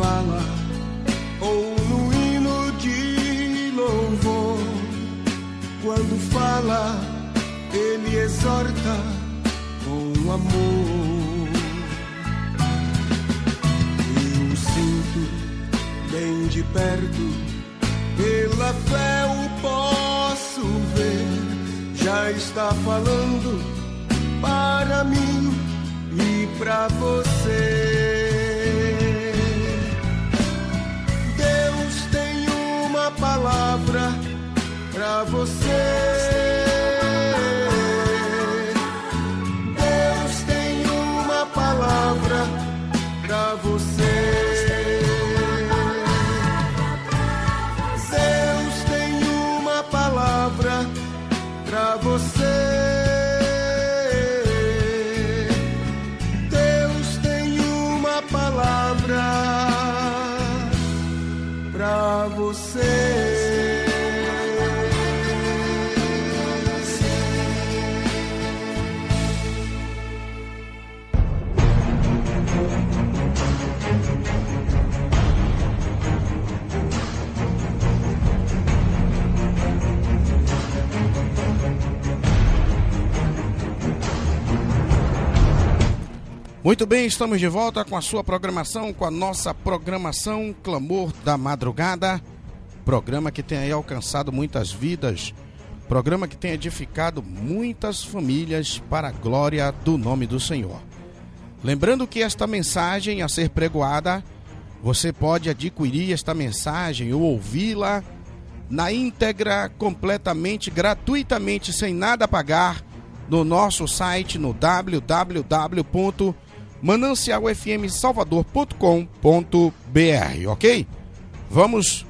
fala, ou no hino de louvor, quando fala, ele exorta com amor. Eu sinto bem de perto, pela fé o posso ver, já está falando para mim e pra você. Pra você. Deus tem uma palavra pra você. Muito bem, estamos de volta com a sua programação, com a nossa programação Clamor da Madrugada. Programa que tem aí alcançado muitas vidas, programa que tem edificado muitas famílias para a glória do nome do Senhor. Lembrando que esta mensagem a ser pregoada, você pode adquirir esta mensagem ou ouvi-la na íntegra, completamente, gratuitamente, sem nada pagar, no nosso site no www.manancialfmsalvador.com.br, ok? Vamos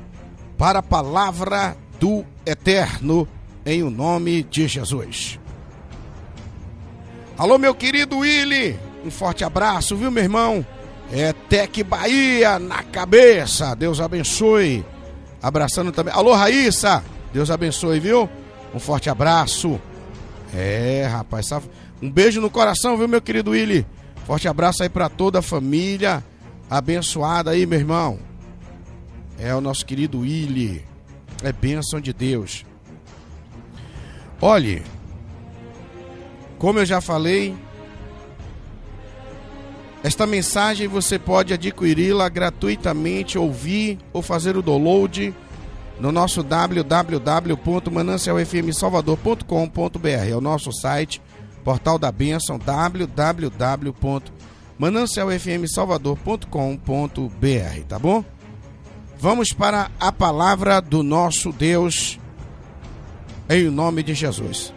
para a palavra do Eterno em o nome de Jesus. Alô, meu querido Willy, um forte abraço, viu, meu irmão? É Tec Bahia na cabeça, Deus abençoe. Abraçando também. Alô, Raíssa, Deus abençoe, viu? Um forte abraço. É, rapaz, um beijo no coração, viu, meu querido Willy? Forte abraço aí para toda a família. abençoada aí, meu irmão. É o nosso querido Willy. É bênção de Deus. Olhe, como eu já falei, esta mensagem você pode adquiri-la gratuitamente, ouvir ou fazer o download no nosso www.manancialfmsalvador.com.br. É o nosso site, portal da bênção, www.manancialfmsalvador.com.br, tá bom? Vamos para a palavra do nosso Deus, em nome de Jesus.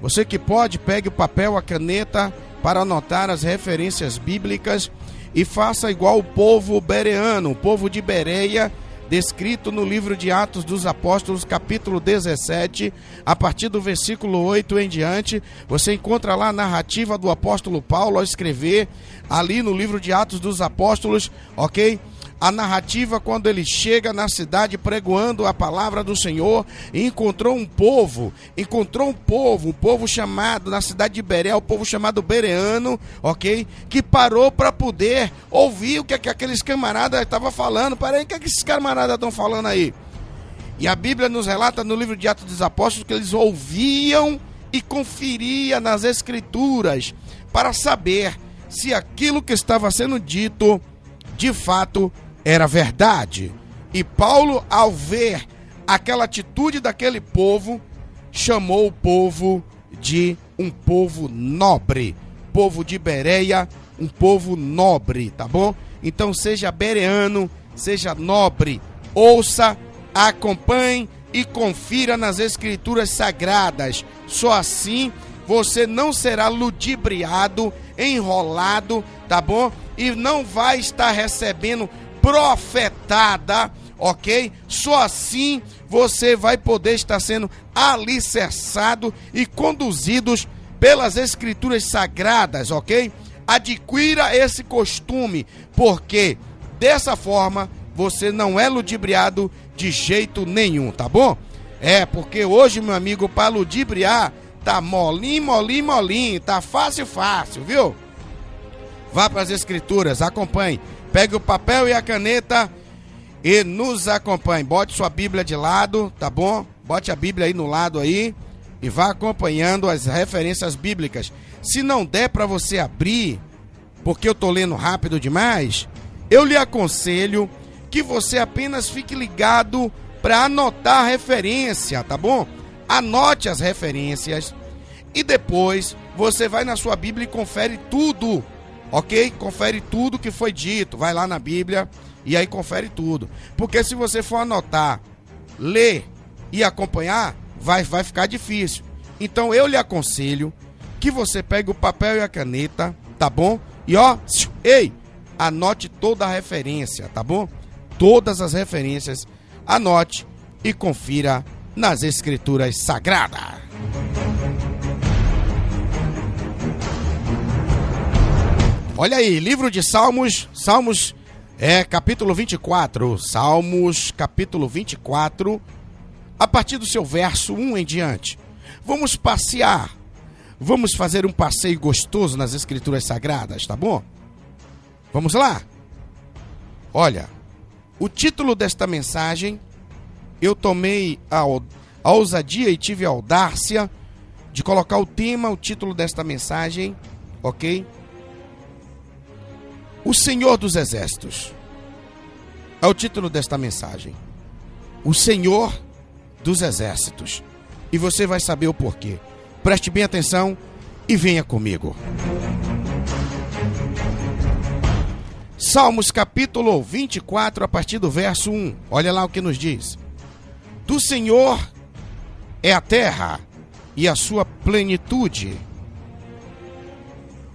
Você que pode, pegue o papel, a caneta para anotar as referências bíblicas e faça igual o povo bereano, o povo de Bereia, descrito no livro de Atos dos Apóstolos, capítulo 17, a partir do versículo 8 em diante. Você encontra lá a narrativa do apóstolo Paulo ao escrever ali no livro de Atos dos Apóstolos, ok? A narrativa quando ele chega na cidade pregoando a palavra do Senhor e encontrou um povo, encontrou um povo, um povo chamado na cidade de Beré, o um povo chamado Bereano, ok? Que parou para poder ouvir o que, que aqueles camaradas estavam falando. Peraí, o que, que esses camaradas estão falando aí? E a Bíblia nos relata no livro de Atos dos Apóstolos que eles ouviam e conferiam nas Escrituras para saber se aquilo que estava sendo dito de fato era verdade. E Paulo, ao ver aquela atitude daquele povo, chamou o povo de um povo nobre, povo de Bereia, um povo nobre, tá bom? Então seja bereano, seja nobre, ouça, acompanhe e confira nas escrituras sagradas. Só assim você não será ludibriado, enrolado, tá bom? E não vai estar recebendo profetada, ok? Só assim você vai poder estar sendo alicerçado e conduzidos pelas escrituras sagradas, ok? Adquira esse costume, porque dessa forma você não é ludibriado de jeito nenhum, tá bom? É, porque hoje, meu amigo, para ludibriar, tá molinho, molinho, molinho, tá fácil, fácil, viu? Vá para as escrituras, acompanhe. Pegue o papel e a caneta e nos acompanhe. Bote sua Bíblia de lado, tá bom? Bote a Bíblia aí no lado aí e vá acompanhando as referências bíblicas. Se não der para você abrir, porque eu tô lendo rápido demais, eu lhe aconselho que você apenas fique ligado para anotar a referência, tá bom? Anote as referências e depois você vai na sua Bíblia e confere tudo Ok? Confere tudo que foi dito. Vai lá na Bíblia e aí confere tudo. Porque se você for anotar, ler e acompanhar, vai, vai ficar difícil. Então eu lhe aconselho que você pegue o papel e a caneta, tá bom? E ó, ei, anote toda a referência, tá bom? Todas as referências, anote e confira nas escrituras sagradas. Olha aí, livro de Salmos, Salmos é capítulo 24, Salmos capítulo 24, a partir do seu verso 1 em diante. Vamos passear, vamos fazer um passeio gostoso nas escrituras sagradas, tá bom? Vamos lá? Olha, o título desta mensagem eu tomei a, a ousadia e tive a audácia de colocar o tema, o título desta mensagem, ok? O Senhor dos Exércitos. É o título desta mensagem. O Senhor dos Exércitos. E você vai saber o porquê. Preste bem atenção e venha comigo. Salmos capítulo 24, a partir do verso 1. Olha lá o que nos diz. Do Senhor é a terra e a sua plenitude.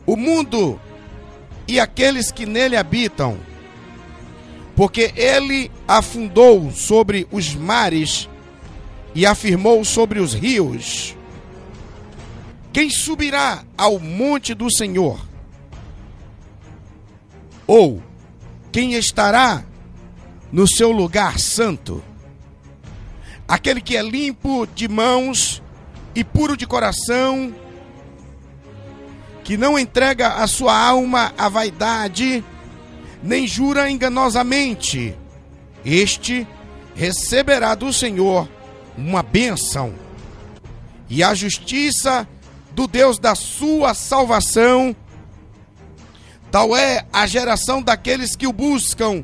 O mundo e aqueles que nele habitam, porque ele afundou sobre os mares e afirmou sobre os rios. Quem subirá ao monte do Senhor? Ou quem estará no seu lugar santo? Aquele que é limpo de mãos e puro de coração, que não entrega a sua alma à vaidade, nem jura enganosamente, este receberá do Senhor uma bênção. E a justiça do Deus da sua salvação, tal é a geração daqueles que o buscam,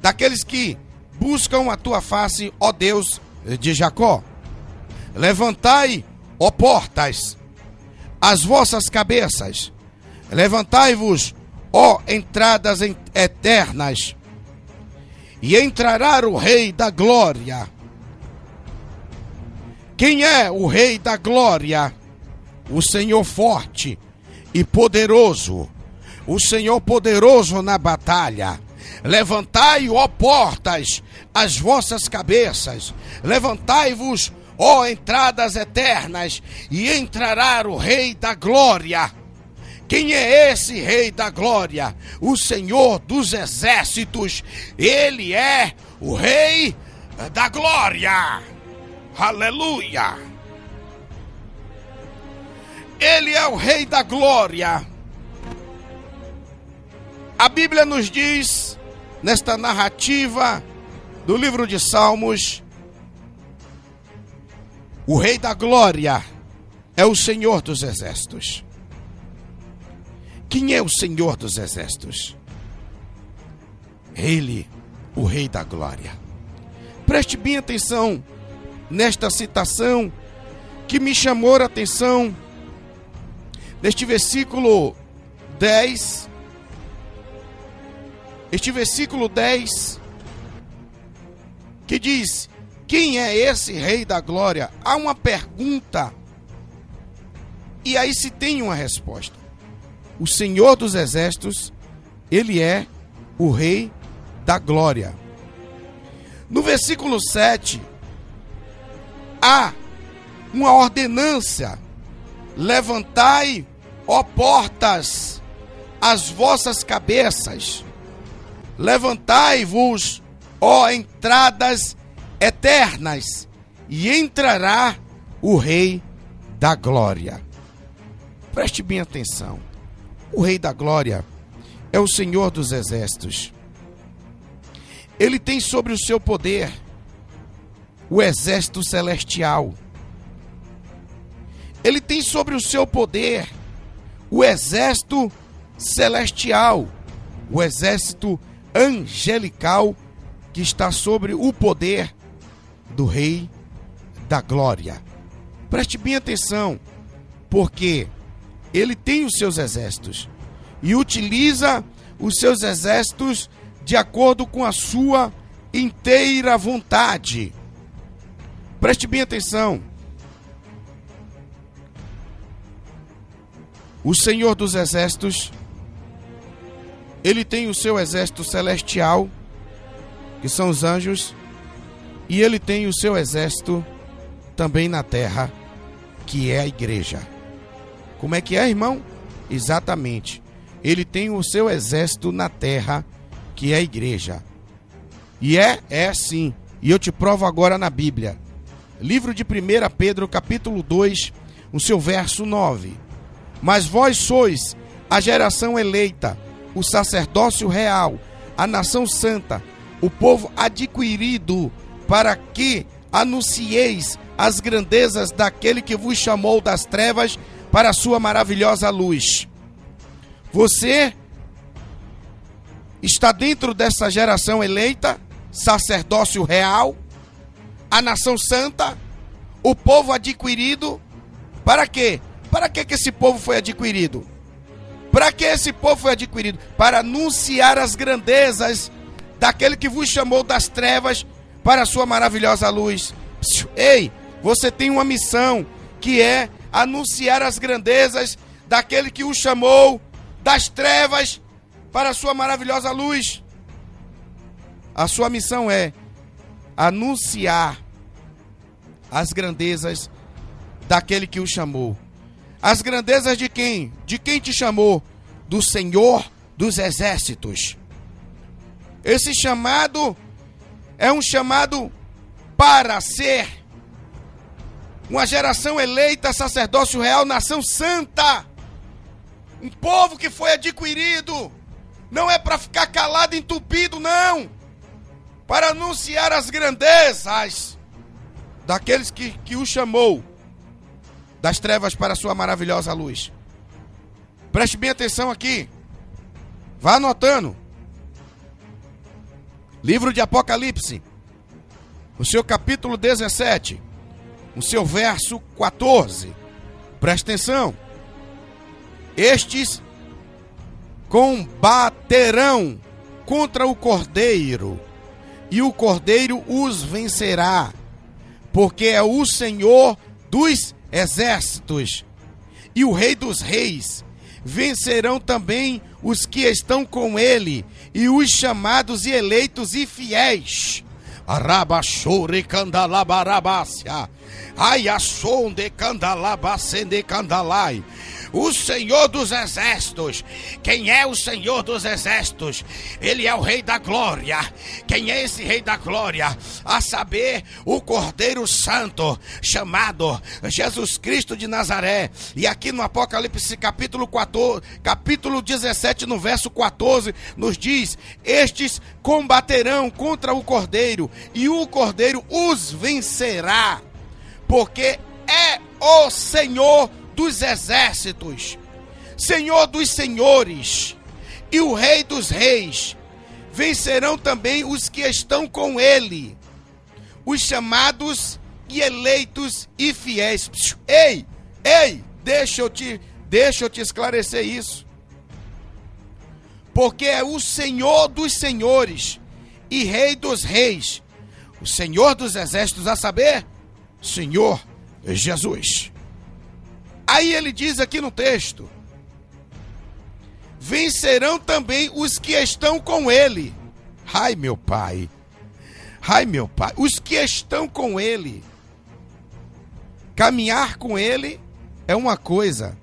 daqueles que buscam a tua face, ó Deus de Jacó. Levantai, ó portas, as vossas cabeças, levantai-vos, ó entradas eternas, e entrará o Rei da Glória. Quem é o Rei da Glória? O Senhor forte e poderoso, o Senhor poderoso na batalha. Levantai, ó portas, as vossas cabeças, levantai-vos, ó entradas eternas, e entrará o Rei da Glória. Quem é esse Rei da Glória? O Senhor dos Exércitos. Ele é o Rei da Glória. Aleluia! Ele é o Rei da Glória. A Bíblia nos diz, nesta narrativa do livro de Salmos, o Rei da Glória é o Senhor dos Exércitos. Quem é o Senhor dos Exércitos? Ele, o Rei da Glória. Preste bem atenção nesta citação que me chamou a atenção neste versículo 10. Este versículo 10 que diz: Quem é esse Rei da Glória? Há uma pergunta e aí se tem uma resposta o Senhor dos Exércitos, ele é o Rei da Glória. No versículo 7, há uma ordenança: levantai, ó portas, as vossas cabeças, levantai-vos, ó entradas eternas, e entrará o Rei da Glória. Preste bem atenção. O Rei da Glória é o Senhor dos Exércitos. Ele tem sobre o seu poder o exército celestial. Ele tem sobre o seu poder o exército celestial, o exército angelical que está sobre o poder do Rei da Glória. Preste bem atenção, porque ele tem os seus exércitos e utiliza os seus exércitos de acordo com a sua inteira vontade. Preste bem atenção. O Senhor dos Exércitos, ele tem o seu exército celestial, que são os anjos, e ele tem o seu exército também na terra, que é a igreja. Como é que é, irmão? Exatamente. Ele tem o seu exército na terra, que é a igreja. E é, é sim. E eu te provo agora na Bíblia. Livro de 1 Pedro, capítulo 2, o seu verso 9. Mas vós sois a geração eleita, o sacerdócio real, a nação santa, o povo adquirido, para que anuncieis as grandezas daquele que vos chamou das trevas para a sua maravilhosa luz. Você está dentro dessa geração eleita, sacerdócio real, a nação santa, o povo adquirido. Para quê? Para que, que esse povo foi adquirido? Para que esse povo foi adquirido? Para anunciar as grandezas daquele que vos chamou das trevas para a sua maravilhosa luz. Ei, você tem uma missão que é anunciar as grandezas daquele que o chamou das trevas para a sua maravilhosa luz. A sua missão é anunciar as grandezas daquele que o chamou. As grandezas de quem? De quem te chamou? Do Senhor dos Exércitos. Esse chamado é um chamado para ser uma geração eleita, sacerdócio real, nação santa, um povo que foi adquirido, Não é para ficar calado, entupido, não. Para anunciar as grandezas daqueles que, que o chamou das trevas para a sua maravilhosa luz. Preste bem atenção aqui. Vá anotando. Livro de Apocalipse, o seu capítulo 17, o seu verso 14. Preste atenção. Estes combaterão contra o cordeiro, e o cordeiro os vencerá, porque é o Senhor dos exércitos e o Rei dos reis. Vencerão também os que estão com ele, e os chamados e eleitos e fiéis. Arabachore candalabarabácia. Ai, achonde candalabacende candalai o Senhor dos Exércitos. Quem é o Senhor dos Exércitos? Ele é o Rei da Glória. Quem é esse Rei da Glória? A saber, o Cordeiro Santo, chamado Jesus Cristo de Nazaré. E aqui no Apocalipse capítulo 14, capítulo 17, no verso 14, nos diz: Estes combaterão contra o Cordeiro, e o Cordeiro os vencerá, porque é o Senhor dos exércitos, Senhor dos senhores e o Rei dos reis. Vencerão também os que estão com ele, os chamados e eleitos e fiéis. Ei, ei, deixa eu te, deixa eu te esclarecer isso. Porque é o Senhor dos senhores e Rei dos reis, o Senhor dos exércitos, a saber, Senhor Jesus. Aí ele diz aqui no texto: vencerão também os que estão com ele. Ai, meu pai. Ai, meu pai. Os que estão com ele. Caminhar com ele é uma coisa,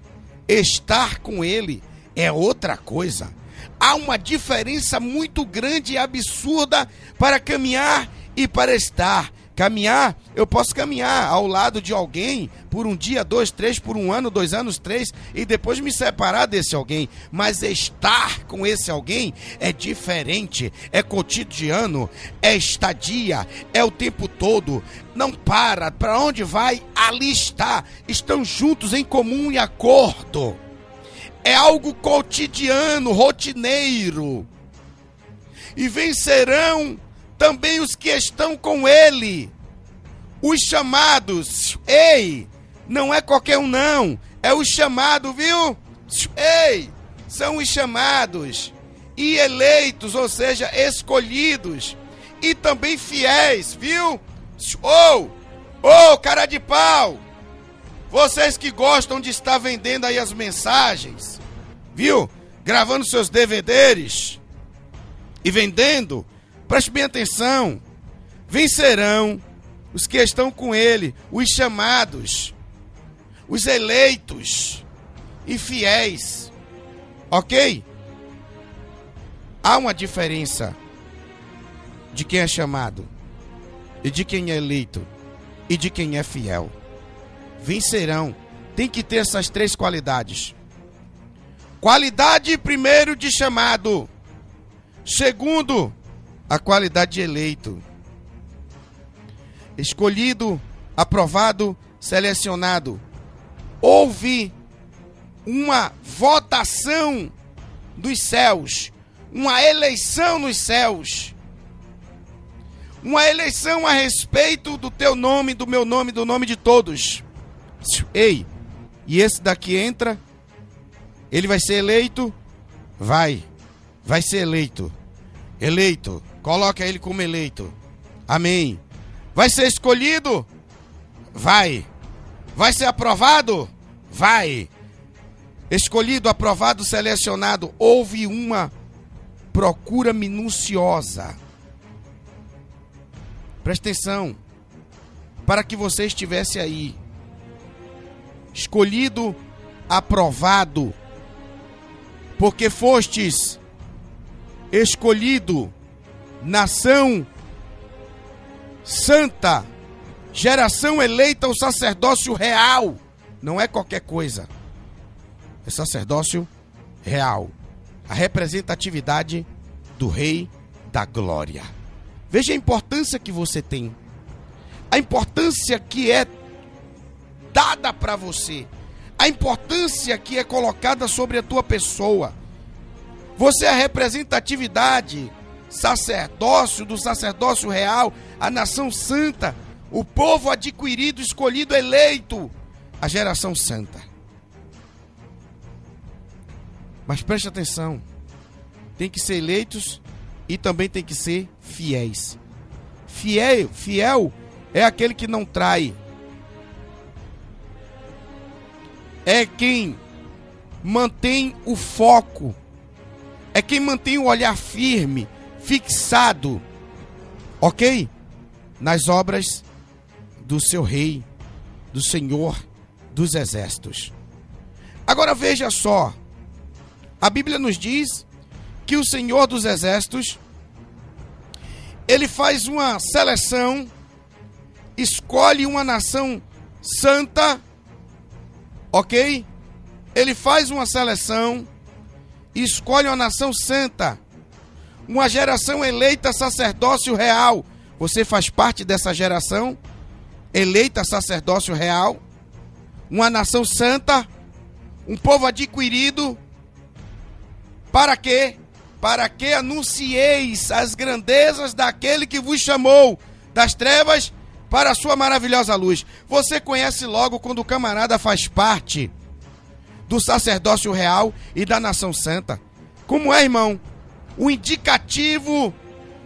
estar com ele é outra coisa. Há uma diferença muito grande e absurda para caminhar e para estar. Caminhar, eu posso caminhar ao lado de alguém por um dia, dois, três, por um ano, dois anos, três, e depois me separar desse alguém. Mas estar com esse alguém é diferente, é cotidiano, é estadia, é o tempo todo. Não para, para onde vai, ali está. Estão juntos em comum e acordo. É algo cotidiano, rotineiro. E vencerão também os que estão com ele, os chamados. Ei, não é qualquer um, não, é o chamado, viu? Ei, são os chamados e eleitos, ou seja, escolhidos, e também fiéis, viu? Ou, oh, ô, oh, cara de pau, vocês que gostam de estar vendendo aí as mensagens, viu? Gravando seus DVDs e vendendo Preste bem atenção. Vencerão os que estão com ele, os chamados, os eleitos e fiéis. Ok? Há uma diferença de quem é chamado, e de quem é eleito, e de quem é fiel. Vencerão. Tem que ter essas três qualidades. Qualidade, primeiro, de chamado. Segundo, a qualidade de eleito. Escolhido, aprovado, selecionado. Houve uma votação dos céus, uma eleição nos céus. Uma eleição a respeito do teu nome, do meu nome, do nome de todos. Ei, e esse daqui entra, ele vai ser eleito? Vai, vai ser eleito. Eleito Coloca ele como eleito. Amém. Vai ser escolhido? Vai. Vai ser aprovado? Vai. Escolhido, aprovado, selecionado. Houve uma procura minuciosa. Presta atenção. Para que você estivesse aí. Escolhido, aprovado. Porque fostes escolhido nação santa, geração eleita, o sacerdócio real. Não é qualquer coisa. É sacerdócio real. a representatividade do Rei da Glória. Veja a importância que você tem, a importância que é dada para você, a importância que é colocada sobre a tua pessoa. Você é a representatividade, sacerdócio do sacerdócio real, a nação santa, o povo adquirido, escolhido, eleito, a geração santa. Mas preste atenção, tem que ser eleitos e também tem que ser fiéis. Fiel, fiel é aquele que não trai. É quem mantém o foco. É quem mantém o olhar firme, fixado, ok? Nas obras do seu rei, do Senhor dos exércitos. Agora veja só, a Bíblia nos diz que o Senhor dos Exércitos ele faz uma seleção, escolhe uma nação santa, ok? Ele faz uma seleção, escolhe uma nação santa, uma geração eleita sacerdócio real. Você faz parte dessa geração eleita sacerdócio real, uma nação santa, um povo adquirido, para quê? para que anuncieis as grandezas daquele que vos chamou das trevas para a sua maravilhosa luz. Você conhece logo quando o camarada faz parte do sacerdócio real e da nação santa. Como é, irmão? O indicativo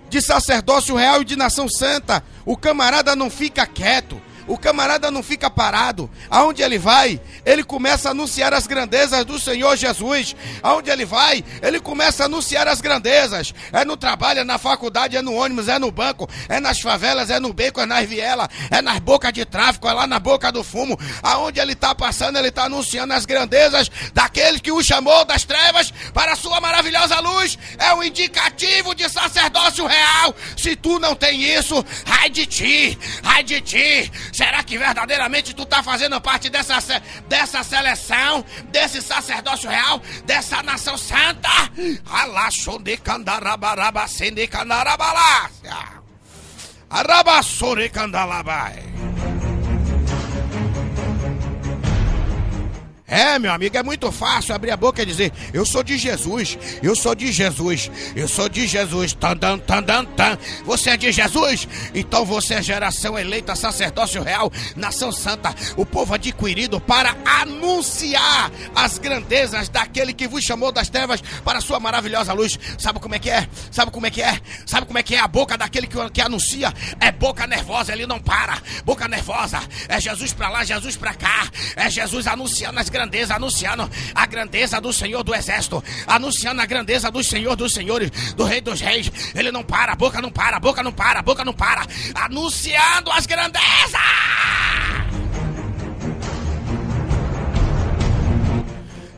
de sacerdócio real e de nação santa. O camarada não fica quieto. O camarada não fica parado. Aonde ele vai, ele começa a anunciar as grandezas do Senhor Jesus. Aonde ele vai, ele começa a anunciar as grandezas. É no trabalho, é na faculdade, é no ônibus, é no banco, é nas favelas, é no beco, é nas vielas, é nas bocas de tráfico, é lá na boca do fumo. Aonde ele está passando, ele está anunciando as grandezas daquele que o chamou das trevas para a sua maravilhosa luz. É um indicativo de sacerdócio real. Se tu não tem isso, ai de ti, ai de ti. Será que verdadeiramente tu está fazendo parte dessa, dessa seleção, desse sacerdócio real, dessa nação santa? Alaxonde candarabaraba sende candarabalácia. Arabassore candalabai. É, meu amigo, é muito fácil abrir a boca e dizer: Eu sou de Jesus, eu sou de Jesus, eu sou de Jesus. Tan, tan, tan, tan, tan. Você é de Jesus? Então você é geração eleita, sacerdócio real, nação santa, o povo adquirido para anunciar as grandezas daquele que vos chamou das trevas para a sua maravilhosa luz. Sabe como é que é? Sabe como é que é? Sabe como é que é a boca daquele que, que anuncia? É boca nervosa, ele não para. Boca nervosa. É Jesus para lá, Jesus para cá. É Jesus anunciando as grandezas grandeza, anunciando a grandeza do Senhor do Exército, anunciando a grandeza do Senhor dos Senhores, do Rei dos Reis. Ele não para, a boca não para, a boca não para, a boca não para, anunciando as grandezas.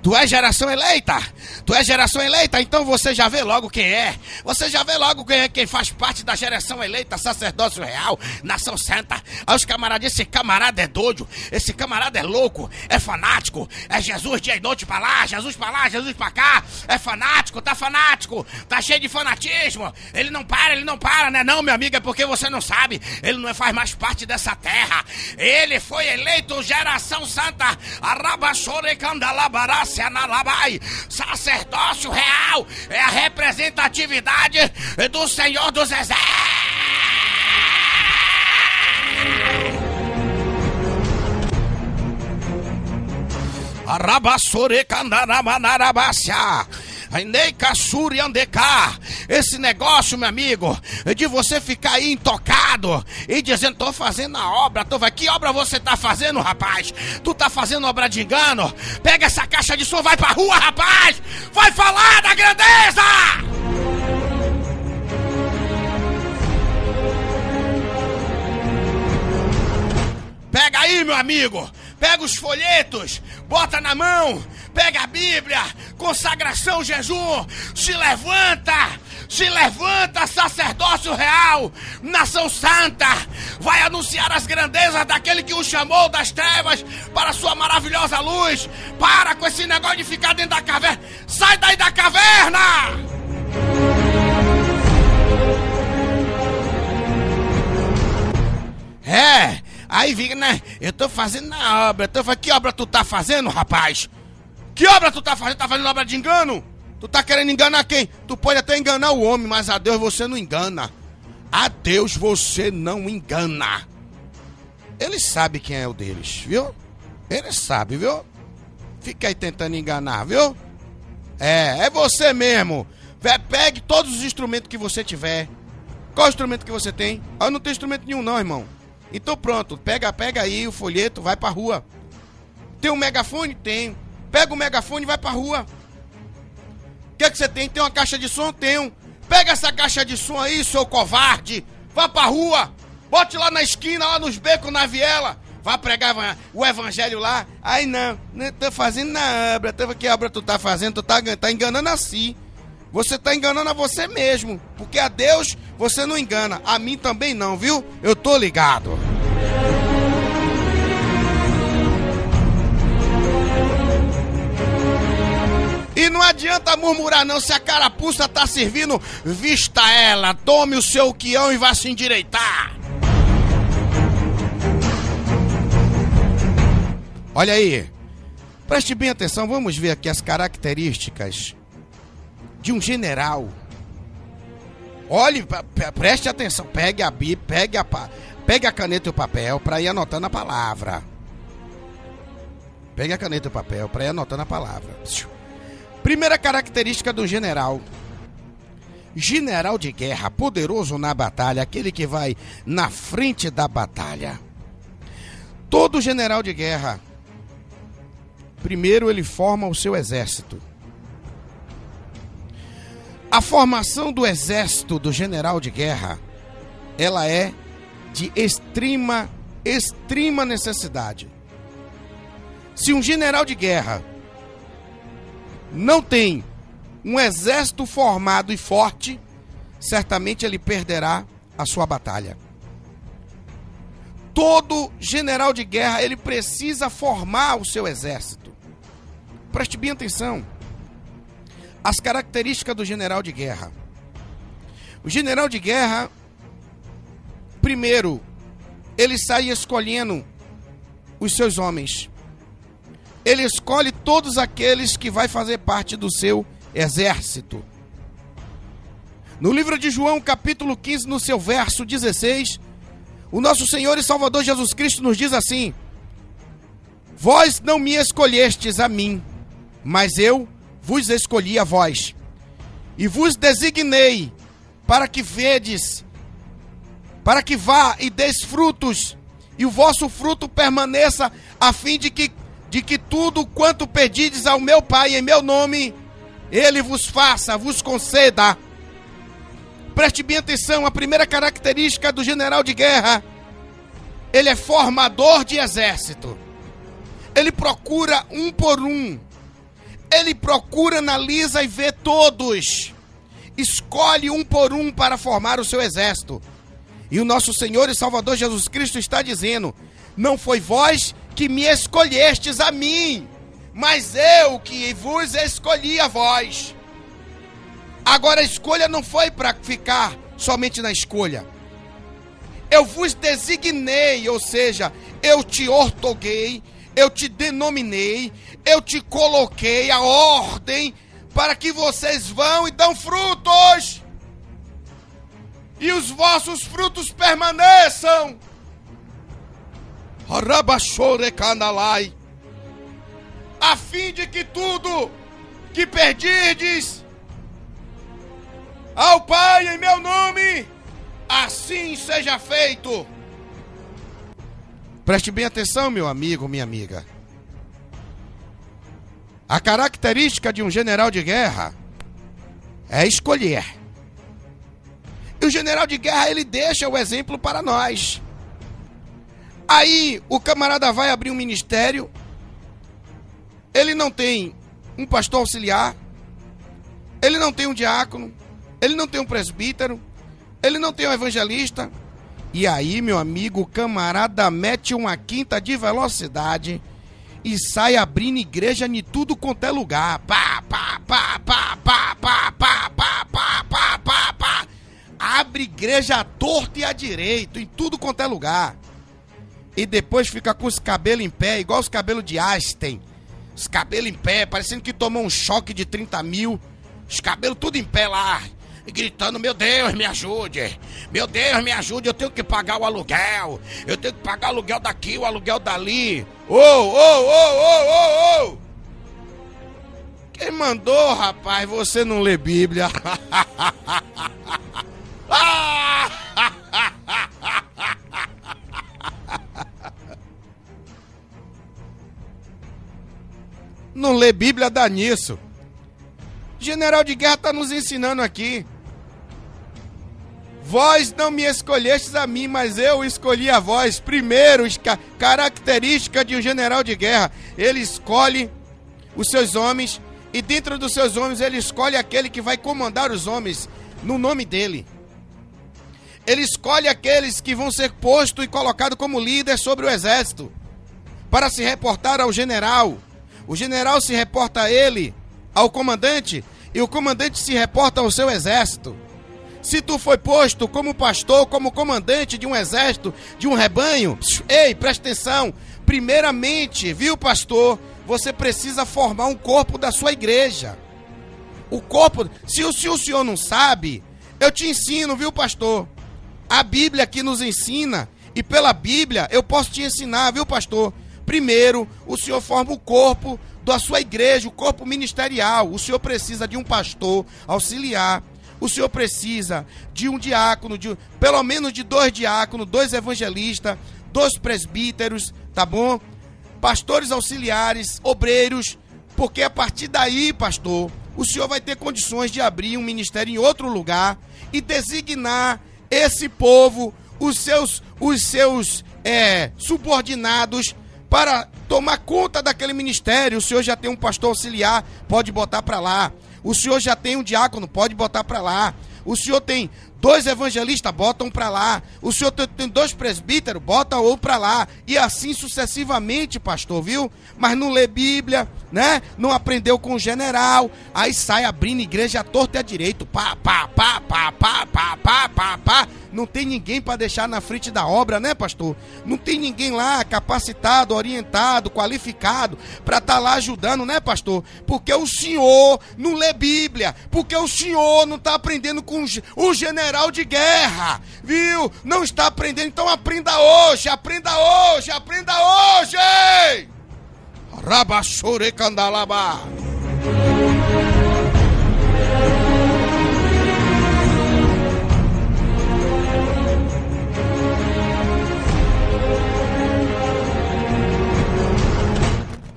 Tu és geração eleita. Tu és geração eleita, então você já vê logo quem é. Você já vê logo quem é quem faz parte da geração eleita, sacerdócio real, nação santa. Aí os camaradas, esse camarada é doido, esse camarada é louco, é fanático. É Jesus dia e noite pra lá, Jesus pra lá, Jesus pra cá. É fanático, tá fanático, tá cheio de fanatismo. Ele não para, ele não para, né? Não, meu amigo, é porque você não sabe. Ele não faz mais parte dessa terra. Ele foi eleito geração santa. Arabachore candalabará Sacerdócio real é a representatividade do Senhor dos Exércitos. Arabassore canaramanarabacia. Esse negócio, meu amigo, de você ficar aí intocado e dizendo, tô fazendo a obra, tô... que obra você tá fazendo, rapaz? Tu tá fazendo obra de engano? Pega essa caixa de som, vai pra rua, rapaz! Vai falar da grandeza! Pega aí, meu amigo. Pega os folhetos, bota na mão, pega a Bíblia, consagração, jejum, se levanta, Se levanta, sacerdócio real, nação santa, vai anunciar as grandezas daquele que o chamou das trevas para a sua maravilhosa luz. Para com esse negócio de ficar dentro da caverna. Sai daí da caverna! É, aí fica, né? Eu tô fazendo na obra. Tô falando, que obra tu tá fazendo, rapaz? Que obra tu tá fazendo? Tá fazendo obra de engano? Tu tá querendo enganar quem? Tu pode até enganar o homem, mas a Deus você não engana. A Deus você não engana. Ele sabe quem é o deles, viu? Ele sabe, viu? Fica aí tentando enganar, viu? É, é você mesmo. Pegue todos os instrumentos que você tiver. Qual instrumento que você tem? Ah, eu não tenho instrumento nenhum, não, irmão. Então pronto, pega, pega aí o folheto, vai pra rua. Tem um megafone? Tem. Pega o megafone e vai pra rua. O que, é que você tem? Tem uma caixa de som? Tenho. Pega essa caixa de som aí, seu covarde. Vá pra rua. Bote lá na esquina, lá nos becos, na viela. Vá pregar o evangelho lá. Aí não, não tô fazendo na obra. Que obra tu tá fazendo? Tu tá, tá enganando assim. Você está enganando a você mesmo. Porque a Deus você não engana. A mim também não, viu? Eu tô ligado. E não adianta murmurar não, se a carapuça tá servindo, vista ela, tome o seu quião e vá se endireitar. Olha aí, preste bem atenção, vamos ver aqui as características de um general. Olhe, preste atenção, pegue a bi, pegue a, pegue a caneta e o papel para ir anotando a palavra. Pegue a caneta e o papel para ir anotando a palavra. Primeira característica do general. General de guerra, poderoso na batalha, aquele que vai na frente da batalha. Todo general de guerra, primeiro ele forma o seu exército. A formação do exército do general de guerra, ela é de extrema, extrema necessidade. Se um general de guerra não tem um exército formado e forte, certamente ele perderá a sua batalha. Todo general de guerra, ele precisa formar o seu exército. Preste bem atenção. As características do general de guerra. O general de guerra, primeiro, ele sai escolhendo os seus homens. Ele escolhe todos aqueles que vai fazer parte do seu exército. No livro de João, capítulo 15, no seu verso 16, o nosso Senhor e Salvador Jesus Cristo nos diz assim: Vós não me escolhestes a mim, mas eu vos escolhi a vós, e vos designei para que vedes, para que vá e des frutos, e o vosso fruto permaneça, a fim de que, de que tudo quanto pedides ao meu Pai em meu nome, ele vos faça, vos conceda. Preste bem atenção, a primeira característica do general de guerra, ele é formador de exército. Ele procura um por um ele procura, analisa e vê todos. Escolhe um por um para formar o seu exército. E o nosso Senhor e Salvador Jesus Cristo está dizendo: Não foi vós que me escolhestes a mim, mas eu que vos escolhi a vós. Agora a escolha não foi para ficar somente na escolha. Eu vos designei, ou seja, eu te ortoguei, eu te denominei, eu te coloquei a ordem para que vocês vão e dão frutos. E os vossos frutos permaneçam. A fim de que tudo que perdides ao Pai em meu nome, assim seja feito. Preste bem atenção, meu amigo, minha amiga. A característica de um general de guerra é escolher. E o general de guerra ele deixa o exemplo para nós. Aí o camarada vai abrir um ministério, ele não tem um pastor auxiliar, ele não tem um diácono, ele não tem um presbítero, ele não tem um evangelista. E aí, meu amigo, o camarada mete uma quinta de velocidade e sai abrindo igreja em tudo quanto é lugar. Pá, pá, pá, pá, pá, pá, pá, pá, pá, pá, pá, pá. Abre igreja à torta e à direito, em tudo quanto é lugar. E depois fica com os cabelos em pé, igual os cabelos de Einstein. Os cabelos em pé, parecendo que tomou um choque de 30 mil. Os cabelos tudo em pé lá gritando: Meu Deus, me ajude! Meu Deus, me ajude! Eu tenho que pagar o aluguel! Eu tenho que pagar o aluguel daqui, o aluguel dali! Ô, ô, ô, ô, ô, ô! Quem mandou, rapaz? Você não lê Bíblia? Não lê Bíblia, dá nisso. General de guerra está nos ensinando aqui. Vós não me escolhestes a mim, mas eu escolhi a vós. Primeiro, característica de um general de guerra: ele escolhe os seus homens, e dentro dos seus homens, ele escolhe aquele que vai comandar os homens no nome dele. Ele escolhe aqueles que vão ser posto e colocado como líder sobre o exército, para se reportar ao general. O general se reporta a ele, ao comandante, e o comandante se reporta ao seu exército. Se tu foi posto como pastor, como comandante de um exército, de um rebanho, ei, presta atenção. Primeiramente, viu, pastor, você precisa formar um corpo da sua igreja. O corpo, se o, se o senhor não sabe, eu te ensino, viu, pastor? A Bíblia que nos ensina, e pela Bíblia eu posso te ensinar, viu, pastor? Primeiro, o senhor forma o corpo da sua igreja, o corpo ministerial. O senhor precisa de um pastor auxiliar o senhor precisa de um diácono, de pelo menos de dois diáconos, dois evangelistas, dois presbíteros, tá bom? Pastores auxiliares, obreiros, porque a partir daí, pastor, o senhor vai ter condições de abrir um ministério em outro lugar e designar esse povo, os seus, os seus é, subordinados, para tomar conta daquele ministério. O senhor já tem um pastor auxiliar, pode botar para lá. O senhor já tem um diácono, pode botar para lá. O senhor tem dois evangelistas, botam para lá. O senhor tem dois presbíteros, bota um para lá. E assim sucessivamente, pastor, viu? Mas não lê Bíblia, né? Não aprendeu com o general. Aí sai abrindo igreja à torta e à direito. Pá, pá, pá, pá, pá, pá, pá, pá, pá. Não tem ninguém para deixar na frente da obra, né, pastor? Não tem ninguém lá capacitado, orientado, qualificado para estar tá lá ajudando, né, pastor? Porque o senhor não lê Bíblia. Porque o senhor não está aprendendo com o general de guerra, viu? Não está aprendendo, então aprenda hoje, aprenda hoje, aprenda hoje! Rabachore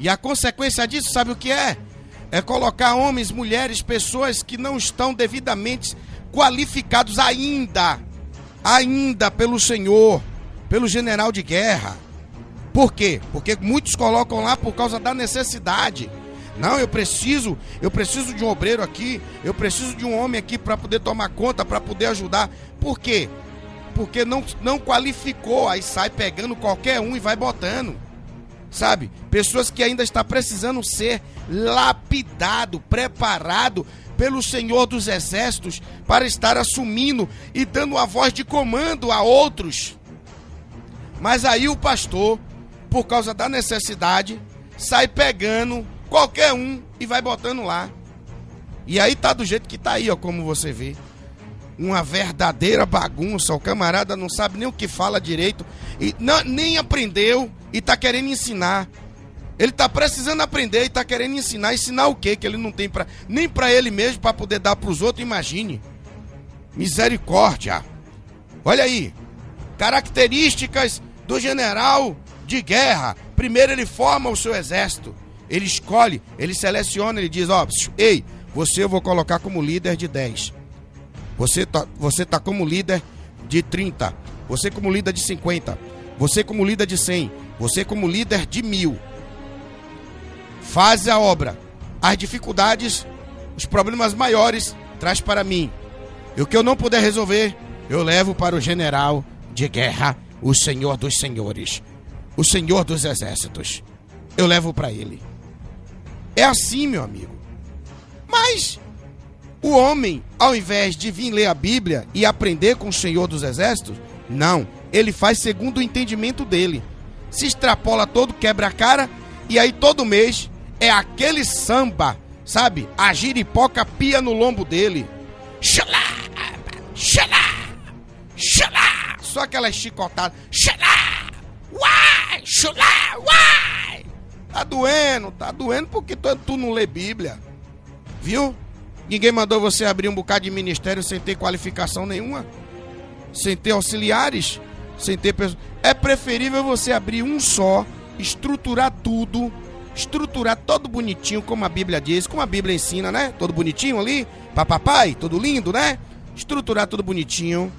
E a consequência disso, sabe o que é? É colocar homens, mulheres, pessoas que não estão devidamente qualificados ainda, ainda pelo Senhor, pelo general de guerra. Por quê? Porque muitos colocam lá por causa da necessidade. Não, eu preciso, eu preciso de um obreiro aqui, eu preciso de um homem aqui para poder tomar conta, para poder ajudar. Por quê? Porque não, não qualificou, aí sai pegando qualquer um e vai botando. Sabe? Pessoas que ainda está precisando ser lapidado, preparado pelo Senhor dos Exércitos para estar assumindo e dando a voz de comando a outros. Mas aí o pastor, por causa da necessidade, sai pegando qualquer um e vai botando lá. E aí tá do jeito que tá aí, ó, como você vê. Uma verdadeira bagunça, o camarada não sabe nem o que fala direito e não, nem aprendeu e tá querendo ensinar. Ele está precisando aprender e está querendo ensinar. Ensinar o quê? Que ele não tem pra, nem para ele mesmo para poder dar para os outros. Imagine. Misericórdia. Olha aí. Características do general de guerra. Primeiro ele forma o seu exército. Ele escolhe, ele seleciona, ele diz, ó, oh, ei, você eu vou colocar como líder de 10. Você tá, você tá como líder de 30. Você como líder de 50. Você como líder de 100. Você como líder de mil faz a obra. As dificuldades, os problemas maiores, traz para mim. E o que eu não puder resolver, eu levo para o general de guerra, o Senhor dos Senhores, o Senhor dos Exércitos. Eu levo para ele. É assim, meu amigo. Mas o homem, ao invés de vir ler a Bíblia e aprender com o Senhor dos Exércitos, não, ele faz segundo o entendimento dele. Se extrapola todo, quebra a cara, e aí todo mês é aquele samba, sabe? A giripoca pia no lombo dele. Xalá, xalá, xalá. Só aquela chicotada. Xalá, uai, xalá, uai. Tá doendo, tá doendo porque tu, tu não lê Bíblia. Viu? Ninguém mandou você abrir um bocado de ministério sem ter qualificação nenhuma, sem ter auxiliares, sem ter pessoas. É preferível você abrir um só, estruturar tudo, estruturar todo bonitinho, como a Bíblia diz, como a Bíblia ensina, né? Todo bonitinho ali, papai, todo lindo, né? Estruturar tudo bonitinho.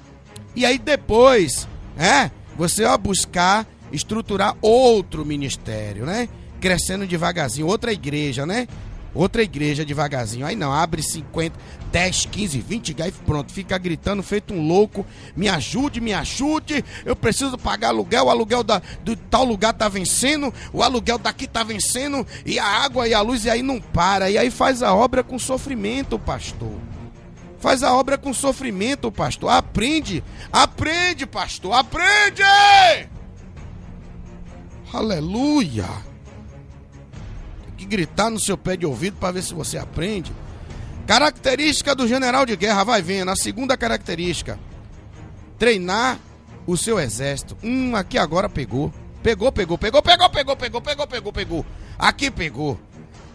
E aí depois, é, você ó buscar estruturar outro ministério, né? Crescendo devagarzinho, outra igreja, né? Outra igreja devagarzinho. Aí não, abre 50, 10, 15, 20 gás, pronto. Fica gritando, feito um louco. Me ajude, me ajude. Eu preciso pagar aluguel. O aluguel da, do tal lugar tá vencendo. O aluguel daqui tá vencendo. E a água e a luz, e aí não para. E aí faz a obra com sofrimento, pastor. Faz a obra com sofrimento, pastor. Aprende. Aprende, pastor. Aprende! Aleluia gritar no seu pé de ouvido para ver se você aprende. Característica do general de guerra, vai vendo. A segunda característica: treinar o seu exército. Hum, aqui agora pegou. Pegou, pegou, pegou, pegou, pegou, pegou, pegou, pegou, pegou. Aqui pegou.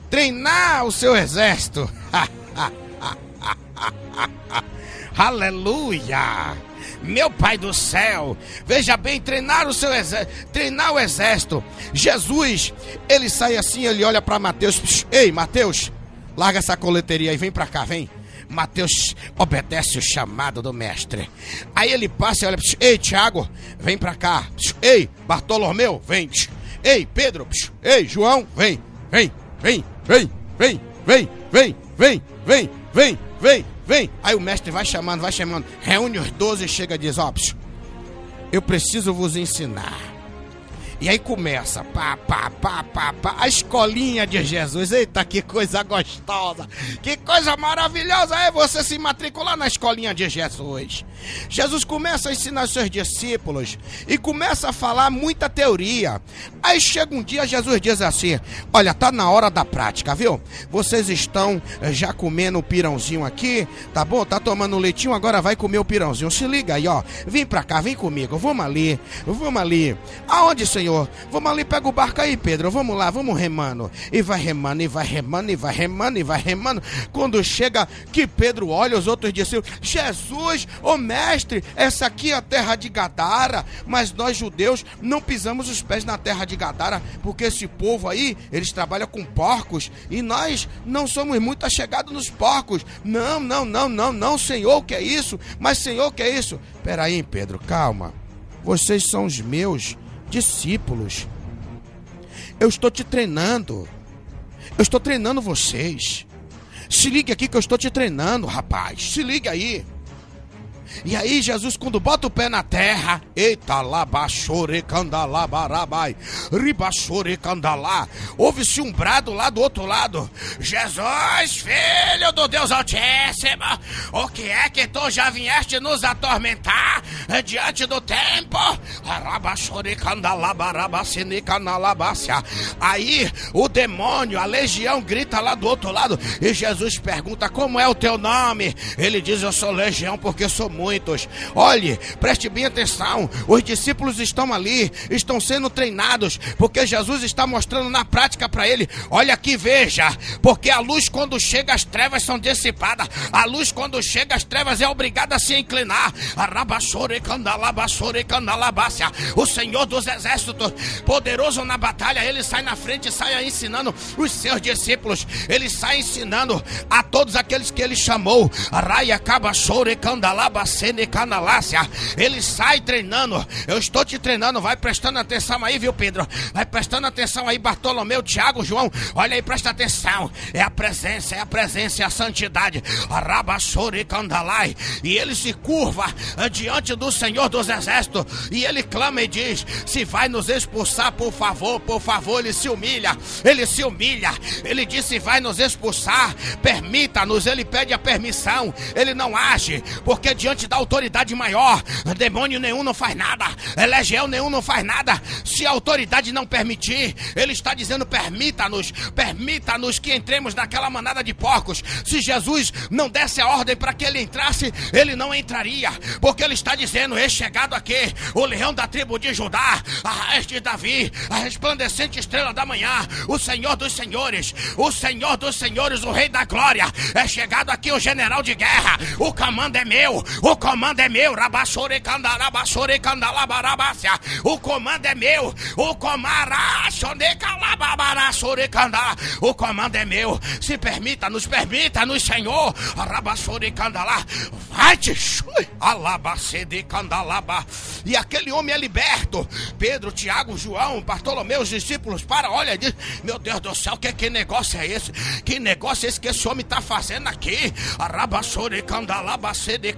Treinar o seu exército. Aleluia! Meu Pai do céu, veja bem, treinar o seu exército, treinar o exército. Jesus, ele sai assim, ele olha para Mateus. Ei, Mateus, larga essa coleteria aí, vem para cá, vem. Mateus obedece o chamado do mestre. Aí ele passa e olha, ei, Tiago, vem para cá. Ei, Bartolomeu, vem. Ei, Pedro, ei, João, vem, vem, vem, vem, vem, vem, vem, vem, vem, vem, vem vem. Aí o mestre vai chamando, vai chamando, reúne os doze e chega e diz: Ó, eu preciso vos ensinar e aí começa, pá, pá, pá, pá, pá, a escolinha de Jesus. Eita, que coisa gostosa, que coisa maravilhosa é você se matricular na escolinha de Jesus. Jesus começa a ensinar seus discípulos e começa a falar muita teoria. Aí chega um dia, Jesus diz assim: Olha, tá na hora da prática, viu? Vocês estão eh, já comendo o pirãozinho aqui, tá bom? Tá tomando leitinho, agora vai comer o pirãozinho. Se liga aí, ó. Vem pra cá, vem comigo, vamos ali, vamos ali. Aonde, Senhor? Senhor. Vamos ali, pega o barco aí, Pedro. Vamos lá, vamos remando. E vai remando, e vai remando, e vai remando, e vai remando. Quando chega que Pedro olha, os outros dizem: Jesus, ô mestre, essa aqui é a terra de Gadara. Mas nós judeus não pisamos os pés na terra de Gadara, porque esse povo aí, eles trabalham com porcos. E nós não somos muito achegados nos porcos. Não, não, não, não, não, Senhor, o que é isso? Mas, Senhor, o que é isso? Peraí, Pedro, calma. Vocês são os meus discípulos. Eu estou te treinando. Eu estou treinando vocês. Se ligue aqui que eu estou te treinando, rapaz. Se ligue aí. E aí, Jesus, quando bota o pé na terra, eita lá, baixore candalabarabai, ribaixore candalá, ouve-se um brado lá do outro lado: Jesus, filho do Deus Altíssimo, o que é que tu já vieste nos atormentar diante do tempo? Rabaixore candalabarabacine canalabácia. Aí o demônio, a legião, grita lá do outro lado e Jesus pergunta: Como é o teu nome? Ele diz: Eu sou legião porque sou muito muitos. Olhe, preste bem atenção. Os discípulos estão ali, estão sendo treinados, porque Jesus está mostrando na prática para ele. Olha aqui, veja, porque a luz quando chega as trevas são dissipadas. A luz quando chega as trevas é obrigada a se inclinar. O Senhor dos exércitos, poderoso na batalha, ele sai na frente, sai ensinando os seus discípulos. Ele sai ensinando a todos aqueles que ele chamou. Raia, caba, chore, candalaba. Ele sai treinando. Eu estou te treinando. Vai prestando atenção aí, viu, Pedro? Vai prestando atenção aí, Bartolomeu, Tiago, João. Olha aí, presta atenção. É a presença, é a presença, é a santidade. Arabassore candalai. E ele se curva diante do Senhor dos Exércitos. E ele clama e diz: Se vai nos expulsar, por favor, por favor. Ele se humilha. Ele se humilha. Ele disse: Vai nos expulsar. Permita-nos. Ele pede a permissão. Ele não age, porque diante da autoridade maior, demônio nenhum não faz nada. Legião nenhum não faz nada. Se a autoridade não permitir, ele está dizendo: Permita-nos. Permita-nos que entremos naquela manada de porcos. Se Jesus não desse a ordem para que ele entrasse, ele não entraria, porque ele está dizendo: É chegado aqui o leão da tribo de Judá, a raiz de Davi, a resplandecente estrela da manhã, o Senhor dos senhores, o Senhor dos senhores, o Rei da glória. É chegado aqui o general de guerra. O comando é meu, o comando é meu. Rabassore candarabassore candalabarabácia. O comando é meu, o comaraçone calababarassore candá. O comando é meu. Se permita, nos permita, nos Senhor. Rabassore candalá. Vai-te, alabacede candalaba. E aquele homem é liberto. Pedro, Tiago, João, Bartolomeu, os discípulos, para, olha, diz, meu Deus do céu, que, que negócio é esse? Que negócio é esse que esse homem está fazendo aqui? Arabassore candalabacede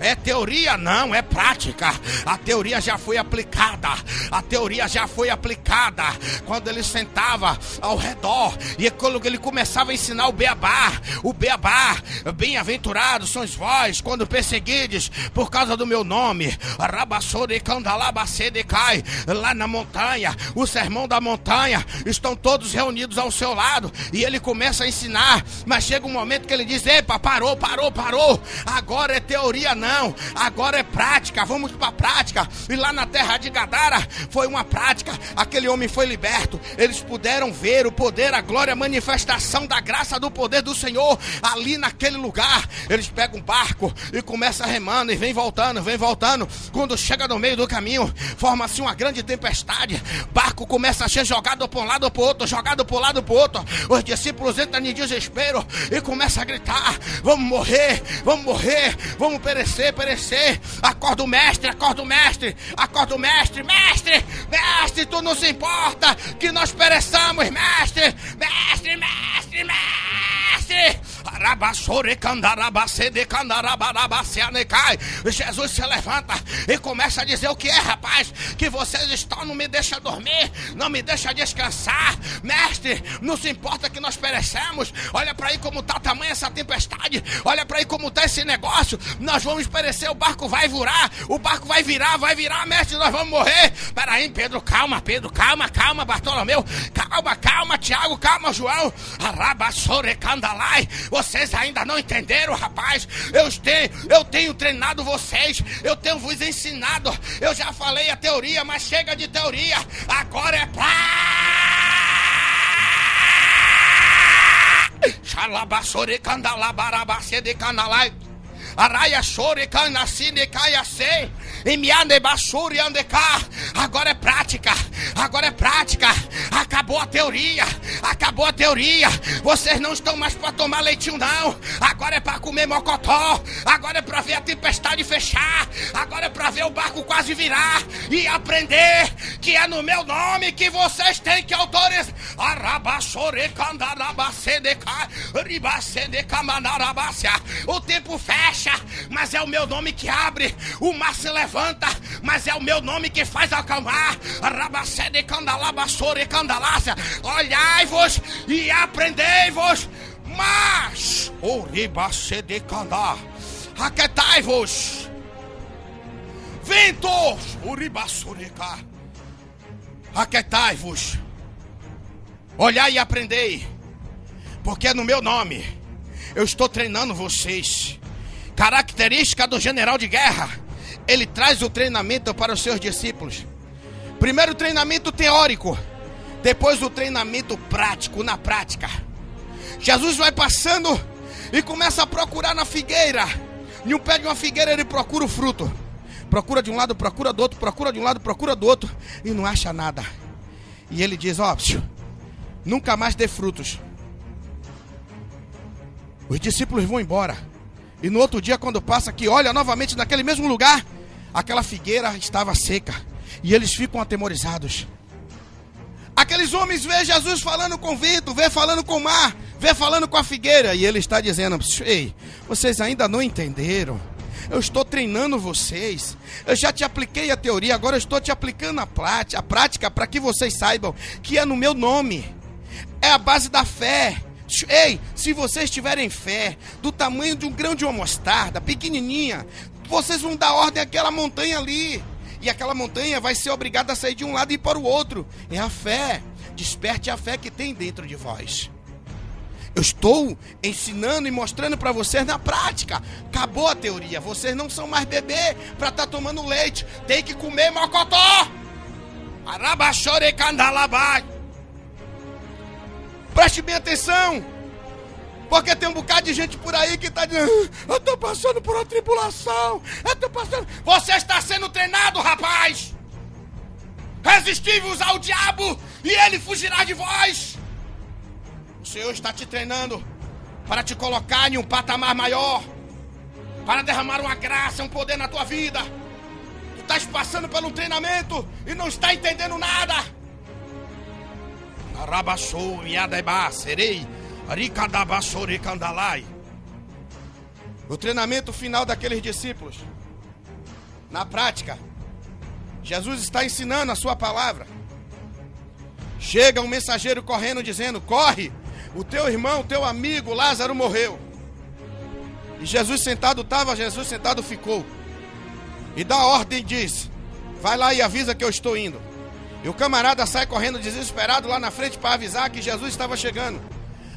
É teoria? Não, é prática. A teoria já foi aplicada. A teoria já foi aplicada. Quando ele sentava ao redor e quando ele começava a ensinar o beabá, o beabá, bem-aventurados sois vós quando perseguides por causa do meu nome. Cai lá na montanha, o sermão da montanha, estão todos reunidos ao seu lado e ele começa a ensinar, mas chega um momento que ele diz: "Epa, parou, parou, parou. Agora é teoria não, agora é prática. Vamos para a prática". E lá na terra de Gadara foi uma prática. Aquele homem foi liberto. Eles puderam ver o poder, a glória, a manifestação da graça do poder do Senhor ali naquele lugar. Eles pegam um barco e começam remando e vem voltando, vem voltando. Quando chega no meio do caminho, forma-se uma grande tempestade. Barco começa a ser jogado para um lado para o outro, jogado para um lado para o outro. Os discípulos entram em desespero e começam a gritar: Vamos morrer, vamos morrer, vamos perecer, perecer. Acorda o mestre, acorda o mestre, acorda o mestre, mestre, mestre, tu não se importa que nós pereçamos, mestre, mestre, mestre, mestre. Jesus se levanta e começa a dizer o que é, rapaz, que vocês estão, não me deixa dormir, não me deixa descansar. Mestre, não se importa que nós perecemos. Olha para aí como tá tamanha essa tempestade. Olha para aí como tá esse negócio. Nós vamos perecer, o barco vai virar, o barco vai virar, vai virar, mestre, nós vamos morrer. Peraí, Pedro, calma, Pedro, calma, calma, Bartolomeu, calma, calma, Tiago, calma, João. Arabassore candalai. Vocês ainda não entenderam, rapaz? Eu tenho, eu tenho treinado vocês, eu tenho vos ensinado. Eu já falei a teoria, mas chega de teoria. Agora é pra. Xalabassore candalabarabacê de canalai. Araia chore canacine caiacei. Agora é prática. Agora é prática. Acabou a teoria. Acabou a teoria. Vocês não estão mais para tomar leitinho não. Agora é para comer mocotó. Agora é para ver a tempestade fechar. Agora é para ver o barco quase virar e aprender que é no meu nome que vocês têm que autorizar. O tempo fecha, mas é o meu nome que abre. O mar se levanta, mas é o meu nome que faz acalmar. Rabacede candalabassore candalácia. Olhai-vos e aprendei-vos. Mas, o ribacede candá. Aquetai-vos. Ventos, o ribassureca. Aquetai-vos. Olhai e aprendei. Porque é no meu nome. Eu estou treinando vocês. Característica do general de guerra. Ele traz o treinamento para os seus discípulos. Primeiro treinamento teórico. Depois o treinamento prático, na prática. Jesus vai passando e começa a procurar na figueira. Em um pé de uma figueira ele procura o fruto. Procura de um lado, procura do outro, procura de um lado, procura do outro e não acha nada. E ele diz: Ó, oh, nunca mais dê frutos. Os discípulos vão embora. E no outro dia, quando passa aqui, olha novamente naquele mesmo lugar, aquela figueira estava seca. E eles ficam atemorizados. Aqueles homens vê Jesus falando com o vento, vê falando com o mar, vê falando com a figueira. E ele está dizendo: Ei, vocês ainda não entenderam. Eu estou treinando vocês. Eu já te apliquei a teoria, agora eu estou te aplicando a prática, a prática para que vocês saibam que é no meu nome. É a base da fé. Ei, se vocês tiverem fé do tamanho de um grão de uma mostarda, pequenininha, vocês vão dar ordem àquela montanha ali. E aquela montanha vai ser obrigada a sair de um lado e ir para o outro. É a fé. Desperte a fé que tem dentro de vós. Eu estou ensinando e mostrando para vocês na prática. Acabou a teoria. Vocês não são mais bebê para estar tá tomando leite. Tem que comer mocotó. Arabaxore candalabai. Preste bem atenção. Porque tem um bocado de gente por aí que está dizendo: Eu estou passando por uma tribulação. Eu estou passando. Você está sendo treinado, rapaz. Resistíveis ao diabo e ele fugirá de vós. O Senhor está te treinando para te colocar em um patamar maior, para derramar uma graça, um poder na tua vida. Tu estás passando pelo treinamento e não está entendendo nada. Arabaçou, Yadeba, Serei, Aricadabaçore, Candalai. O treinamento final daqueles discípulos. Na prática, Jesus está ensinando a sua palavra. Chega um mensageiro correndo dizendo: Corre, o teu irmão, o teu amigo Lázaro morreu. E Jesus sentado estava, Jesus sentado ficou. E dá ordem e diz: Vai lá e avisa que eu estou indo. E o camarada sai correndo desesperado lá na frente para avisar que Jesus estava chegando.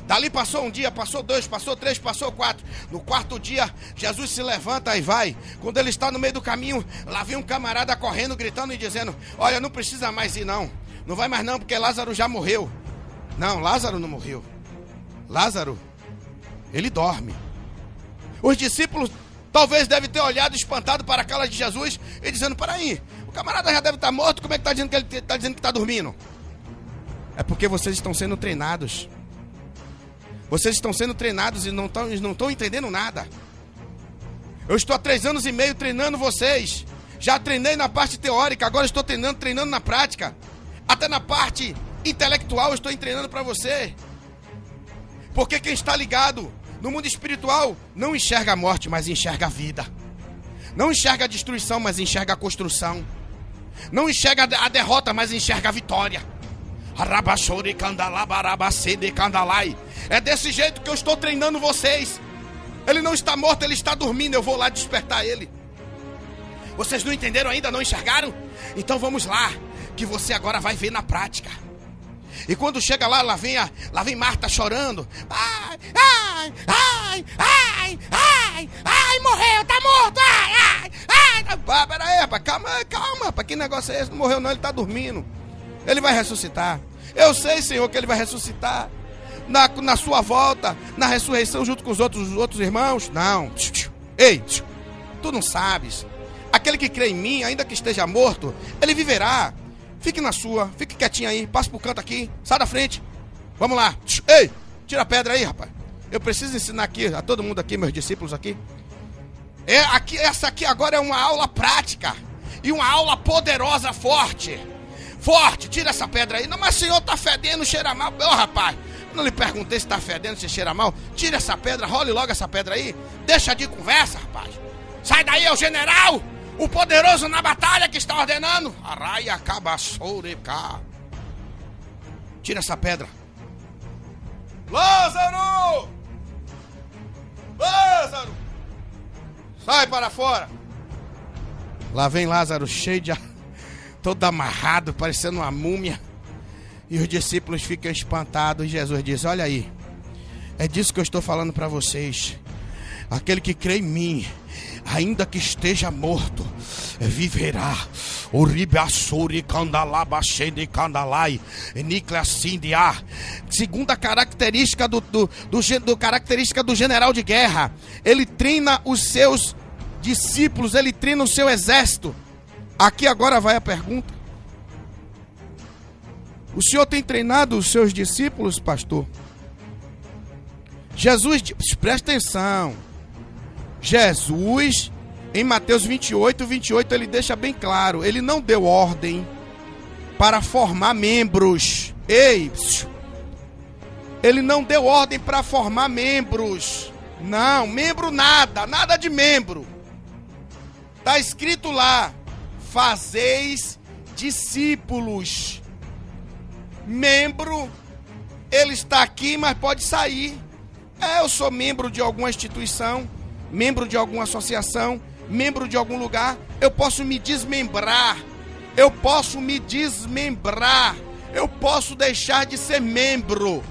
Dali passou um dia, passou dois, passou três, passou quatro. No quarto dia, Jesus se levanta e vai. Quando ele está no meio do caminho, lá vem um camarada correndo, gritando e dizendo: Olha, não precisa mais ir, não. Não vai mais, não, porque Lázaro já morreu. Não, Lázaro não morreu. Lázaro, ele dorme. Os discípulos talvez devem ter olhado espantado para a cara de Jesus e dizendo: Peraí, camarada já deve estar morto, como é que está dizendo que ele está dizendo que está dormindo? É porque vocês estão sendo treinados. Vocês estão sendo treinados e não estão, não estão entendendo nada. Eu estou há três anos e meio treinando vocês. Já treinei na parte teórica, agora estou treinando, treinando na prática. Até na parte intelectual eu estou treinando para você. Porque quem está ligado no mundo espiritual não enxerga a morte, mas enxerga a vida. Não enxerga a destruição, mas enxerga a construção. Não enxerga a derrota, mas enxerga a vitória. É desse jeito que eu estou treinando vocês. Ele não está morto, ele está dormindo. Eu vou lá despertar ele. Vocês não entenderam ainda? Não enxergaram? Então vamos lá, que você agora vai ver na prática. E quando chega lá, lá vem, a, lá vem Marta chorando. Ai, ai, ai, ai, ai, ai, morreu, tá morto, ai, ai, ai. Ah, pera aí, rapaz, calma, calma, para que negócio é esse? Não morreu não, ele tá dormindo. Ele vai ressuscitar. Eu sei, Senhor, que ele vai ressuscitar. Na, na sua volta, na ressurreição junto com os outros, os outros irmãos. Não. Ei, tu não sabes. Aquele que crê em mim, ainda que esteja morto, ele viverá. Fique na sua, fique quietinho aí, passe pro canto aqui, sai da frente. Vamos lá. Ei, tira a pedra aí, rapaz. Eu preciso ensinar aqui a todo mundo aqui, meus discípulos aqui. É, aqui, essa aqui agora é uma aula prática e uma aula poderosa, forte. Forte, tira essa pedra aí. Não, mas senhor tá fedendo, cheira mal. Ô, rapaz, não lhe perguntei se tá fedendo, se cheira mal. Tira essa pedra, role logo essa pedra aí. Deixa de conversa, rapaz. Sai daí, é o general! O poderoso na batalha que está ordenando. Araia cá. Tira essa pedra. Lázaro! Lázaro! Sai para fora. Lá vem Lázaro cheio de. todo amarrado, parecendo uma múmia. E os discípulos ficam espantados. E Jesus diz: Olha aí, é disso que eu estou falando para vocês. Aquele que crê em mim, ainda que esteja morto, viverá. O ribassuri candalabachende candalai, niclacindia. Segunda característica do, do, do, do característica do general de guerra, ele treina os seus discípulos, ele treina o seu exército. Aqui agora vai a pergunta. O Senhor tem treinado os seus discípulos, pastor? Jesus, presta atenção. Jesus, em Mateus 28, 28, ele deixa bem claro: ele não deu ordem para formar membros. Ei, ele não deu ordem para formar membros. Não, membro nada, nada de membro. Está escrito lá: fazeis discípulos. Membro, ele está aqui, mas pode sair. É, eu sou membro de alguma instituição, membro de alguma associação, membro de algum lugar. Eu posso me desmembrar. Eu posso me desmembrar. Eu posso deixar de ser membro.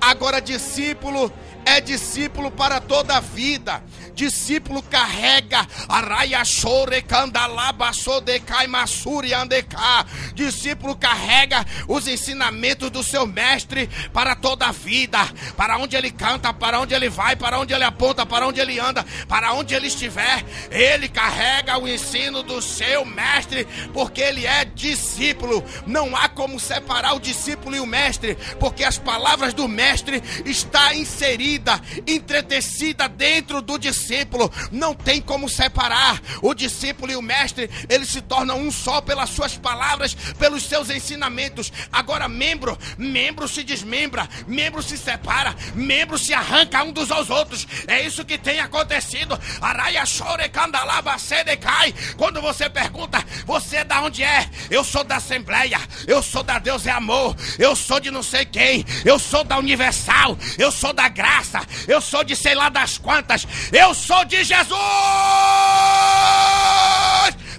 Agora, discípulo é discípulo para toda a vida discípulo carrega araia chore candalaba sodecai masuri andeca. Discípulo carrega os ensinamentos do seu mestre para toda a vida, para onde ele canta, para onde ele vai, para onde ele aponta, para onde ele anda, para onde ele estiver, ele carrega o ensino do seu mestre, porque ele é discípulo. Não há como separar o discípulo e o mestre, porque as palavras do mestre está inserida, entretecida dentro do discípulo discípulo, não tem como separar. O discípulo e o mestre, eles se tornam um só pelas suas palavras, pelos seus ensinamentos. Agora, membro, membro se desmembra, membro se separa, membro se arranca um dos aos outros. É isso que tem acontecido. Araia chore candalaba cai. Quando você pergunta, você é da onde é? Eu sou da Assembleia, eu sou da Deus é Amor, eu sou de não sei quem, eu sou da Universal, eu sou da Graça, eu sou de sei lá das quantas, eu sou de Jesus!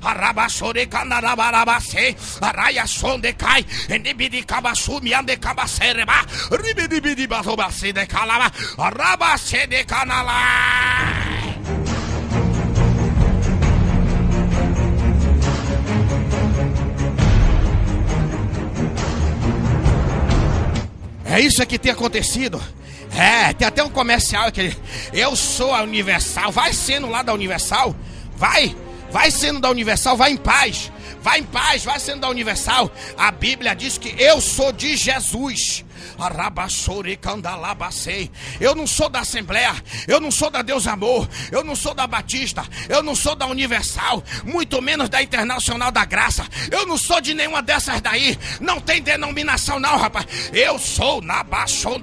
Arabasore canarabarabase, araia sonde cai, enibidi cabasumi ande cabacereba, ribidibidi batobase de calaba, arabase de canala. É isso que tem acontecido. É, tem até um comercial que eu sou a Universal, vai sendo lá da Universal, vai, vai sendo da Universal, vai em paz, vai em paz, vai sendo da Universal. A Bíblia diz que eu sou de Jesus. Eu não sou da Assembleia, eu não sou da Deus Amor, eu não sou da Batista, eu não sou da Universal, muito menos da Internacional da Graça. Eu não sou de nenhuma dessas daí. Não tem denominação, não, rapaz. Eu sou na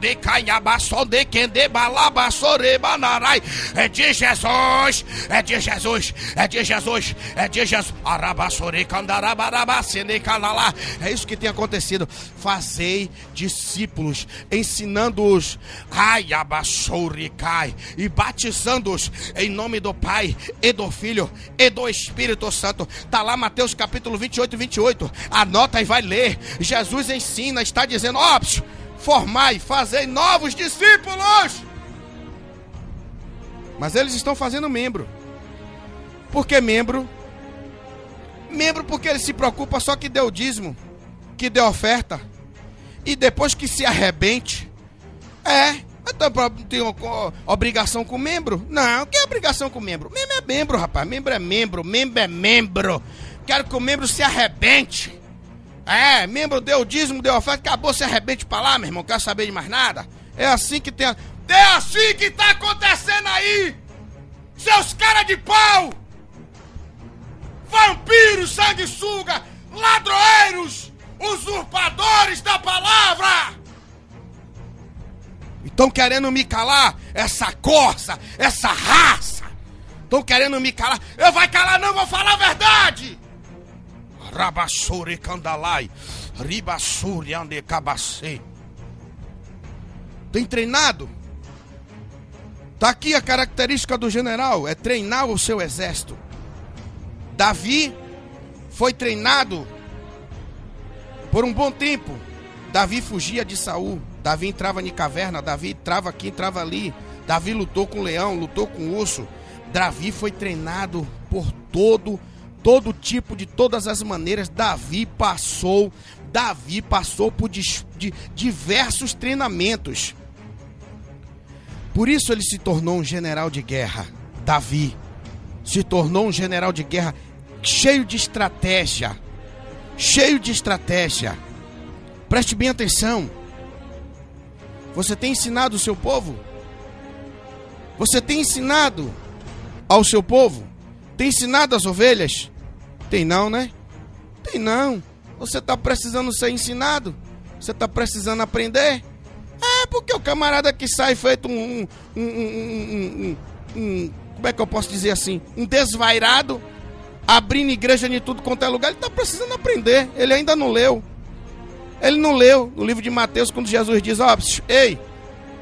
de Canhabaçon de Quende Balabassore Banarai. É de Jesus, é de Jesus, é de Jesus, é de Jesus. Arabassore Candarabarabacene Canalá. É isso que tem acontecido. Fazei discípulos discípulos, ensinando-os, ai, cai e batizando-os em nome do Pai, e do Filho, e do Espírito Santo. Está lá Mateus capítulo 28 e 28. Anota e vai ler. Jesus ensina, está dizendo, ó, formai, fazei novos discípulos. Mas eles estão fazendo membro. Por que membro? Membro porque ele se preocupa só que deu dízimo, que deu oferta e depois que se arrebente, é, tem obrigação com membro? Não, que obrigação com membro? Membro é membro, rapaz. Membro é membro, membro é membro. Quero que o membro se arrebente. É, membro deu dízimo, deu oferta, acabou, se arrebente pra lá, meu irmão. Quer saber de mais nada? É assim que tem. É assim que tá acontecendo aí! Seus caras de pau! Vampiros, sanguessuga, ladroeiros! Usurpadores da palavra. Estão querendo me calar essa corça, essa raça. Estão querendo me calar. Eu vai calar não, vou falar a verdade. Rabassuri candalai, ribassuri andecabacei. Tem treinado? Tá aqui a característica do general, é treinar o seu exército. Davi foi treinado por um bom tempo, Davi fugia de Saul. Davi entrava em caverna, Davi entrava aqui, entrava ali. Davi lutou com o leão, lutou com urso. Davi foi treinado por todo todo tipo de todas as maneiras. Davi passou, Davi passou por de, de, diversos treinamentos. Por isso ele se tornou um general de guerra. Davi se tornou um general de guerra cheio de estratégia cheio de estratégia. Preste bem atenção. Você tem ensinado o seu povo? Você tem ensinado ao seu povo? Tem ensinado as ovelhas? Tem não, né? Tem não. Você está precisando ser ensinado? Você está precisando aprender? É porque o camarada que sai feito um, um, um, um, Como é que eu posso dizer assim? Um desvairado, abrindo igreja de tudo quanto é lugar, ele está precisando aprender. Ele ainda não leu. Ele não leu no livro de Mateus, quando Jesus diz: Ó, oh, ei,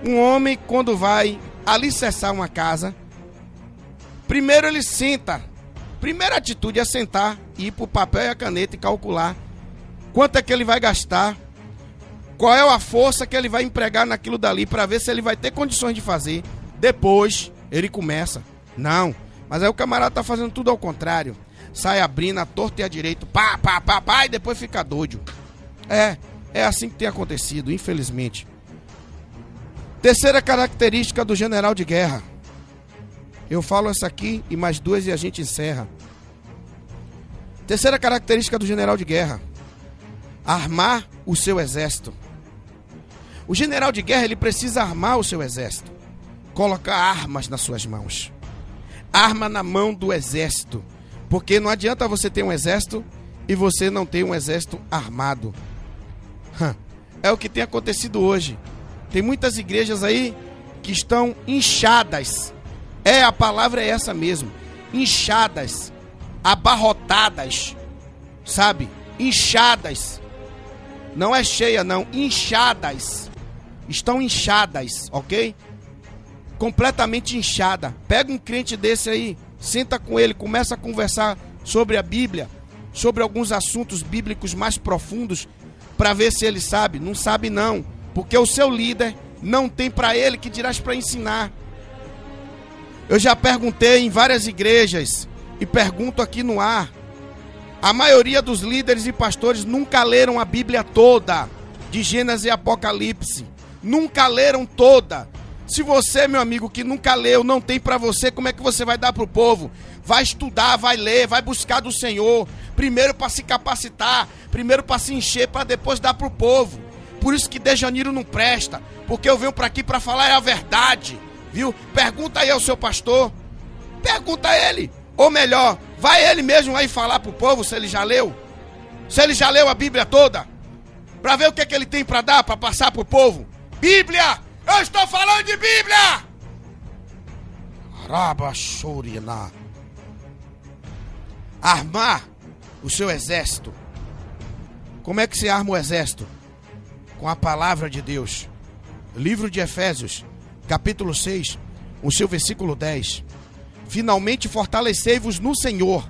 um homem, quando vai alicerçar uma casa, primeiro ele senta. Primeira atitude é sentar, ir para o papel e a caneta e calcular quanto é que ele vai gastar, qual é a força que ele vai empregar naquilo dali para ver se ele vai ter condições de fazer. Depois ele começa. Não, mas aí o camarada tá fazendo tudo ao contrário. Sai abrindo a torta e a direito, pá, pá, pá, pá, e depois fica doido. É, é assim que tem acontecido, infelizmente. Terceira característica do general de guerra. Eu falo essa aqui e mais duas e a gente encerra. Terceira característica do general de guerra: armar o seu exército. O general de guerra ele precisa armar o seu exército, colocar armas nas suas mãos. Arma na mão do exército, porque não adianta você ter um exército e você não ter um exército armado. É o que tem acontecido hoje. Tem muitas igrejas aí que estão inchadas. É, a palavra é essa mesmo. Inchadas, abarrotadas, sabe? Inchadas. Não é cheia, não. Inchadas. Estão inchadas, ok? Completamente inchada. Pega um crente desse aí, senta com ele, começa a conversar sobre a Bíblia, sobre alguns assuntos bíblicos mais profundos, para ver se ele sabe. Não sabe, não porque o seu líder não tem para ele que dirás para ensinar. Eu já perguntei em várias igrejas e pergunto aqui no ar. A maioria dos líderes e pastores nunca leram a Bíblia toda, de Gênesis e Apocalipse. Nunca leram toda. Se você, meu amigo, que nunca leu, não tem para você, como é que você vai dar para o povo? Vai estudar, vai ler, vai buscar do Senhor. Primeiro para se capacitar, primeiro para se encher, para depois dar para o povo. Por isso que De Janeiro não presta, porque eu venho para aqui para falar a verdade, viu? Pergunta aí ao seu pastor. Pergunta a ele. Ou melhor, vai ele mesmo aí falar pro povo se ele já leu. Se ele já leu a Bíblia toda. Para ver o que, é que ele tem para dar, para passar pro povo. Bíblia! Eu estou falando de Bíblia! Arabachorina. Armar o seu exército. Como é que se arma o exército? com a palavra de Deus. Livro de Efésios, capítulo 6, o seu versículo 10. Finalmente fortalecei-vos no Senhor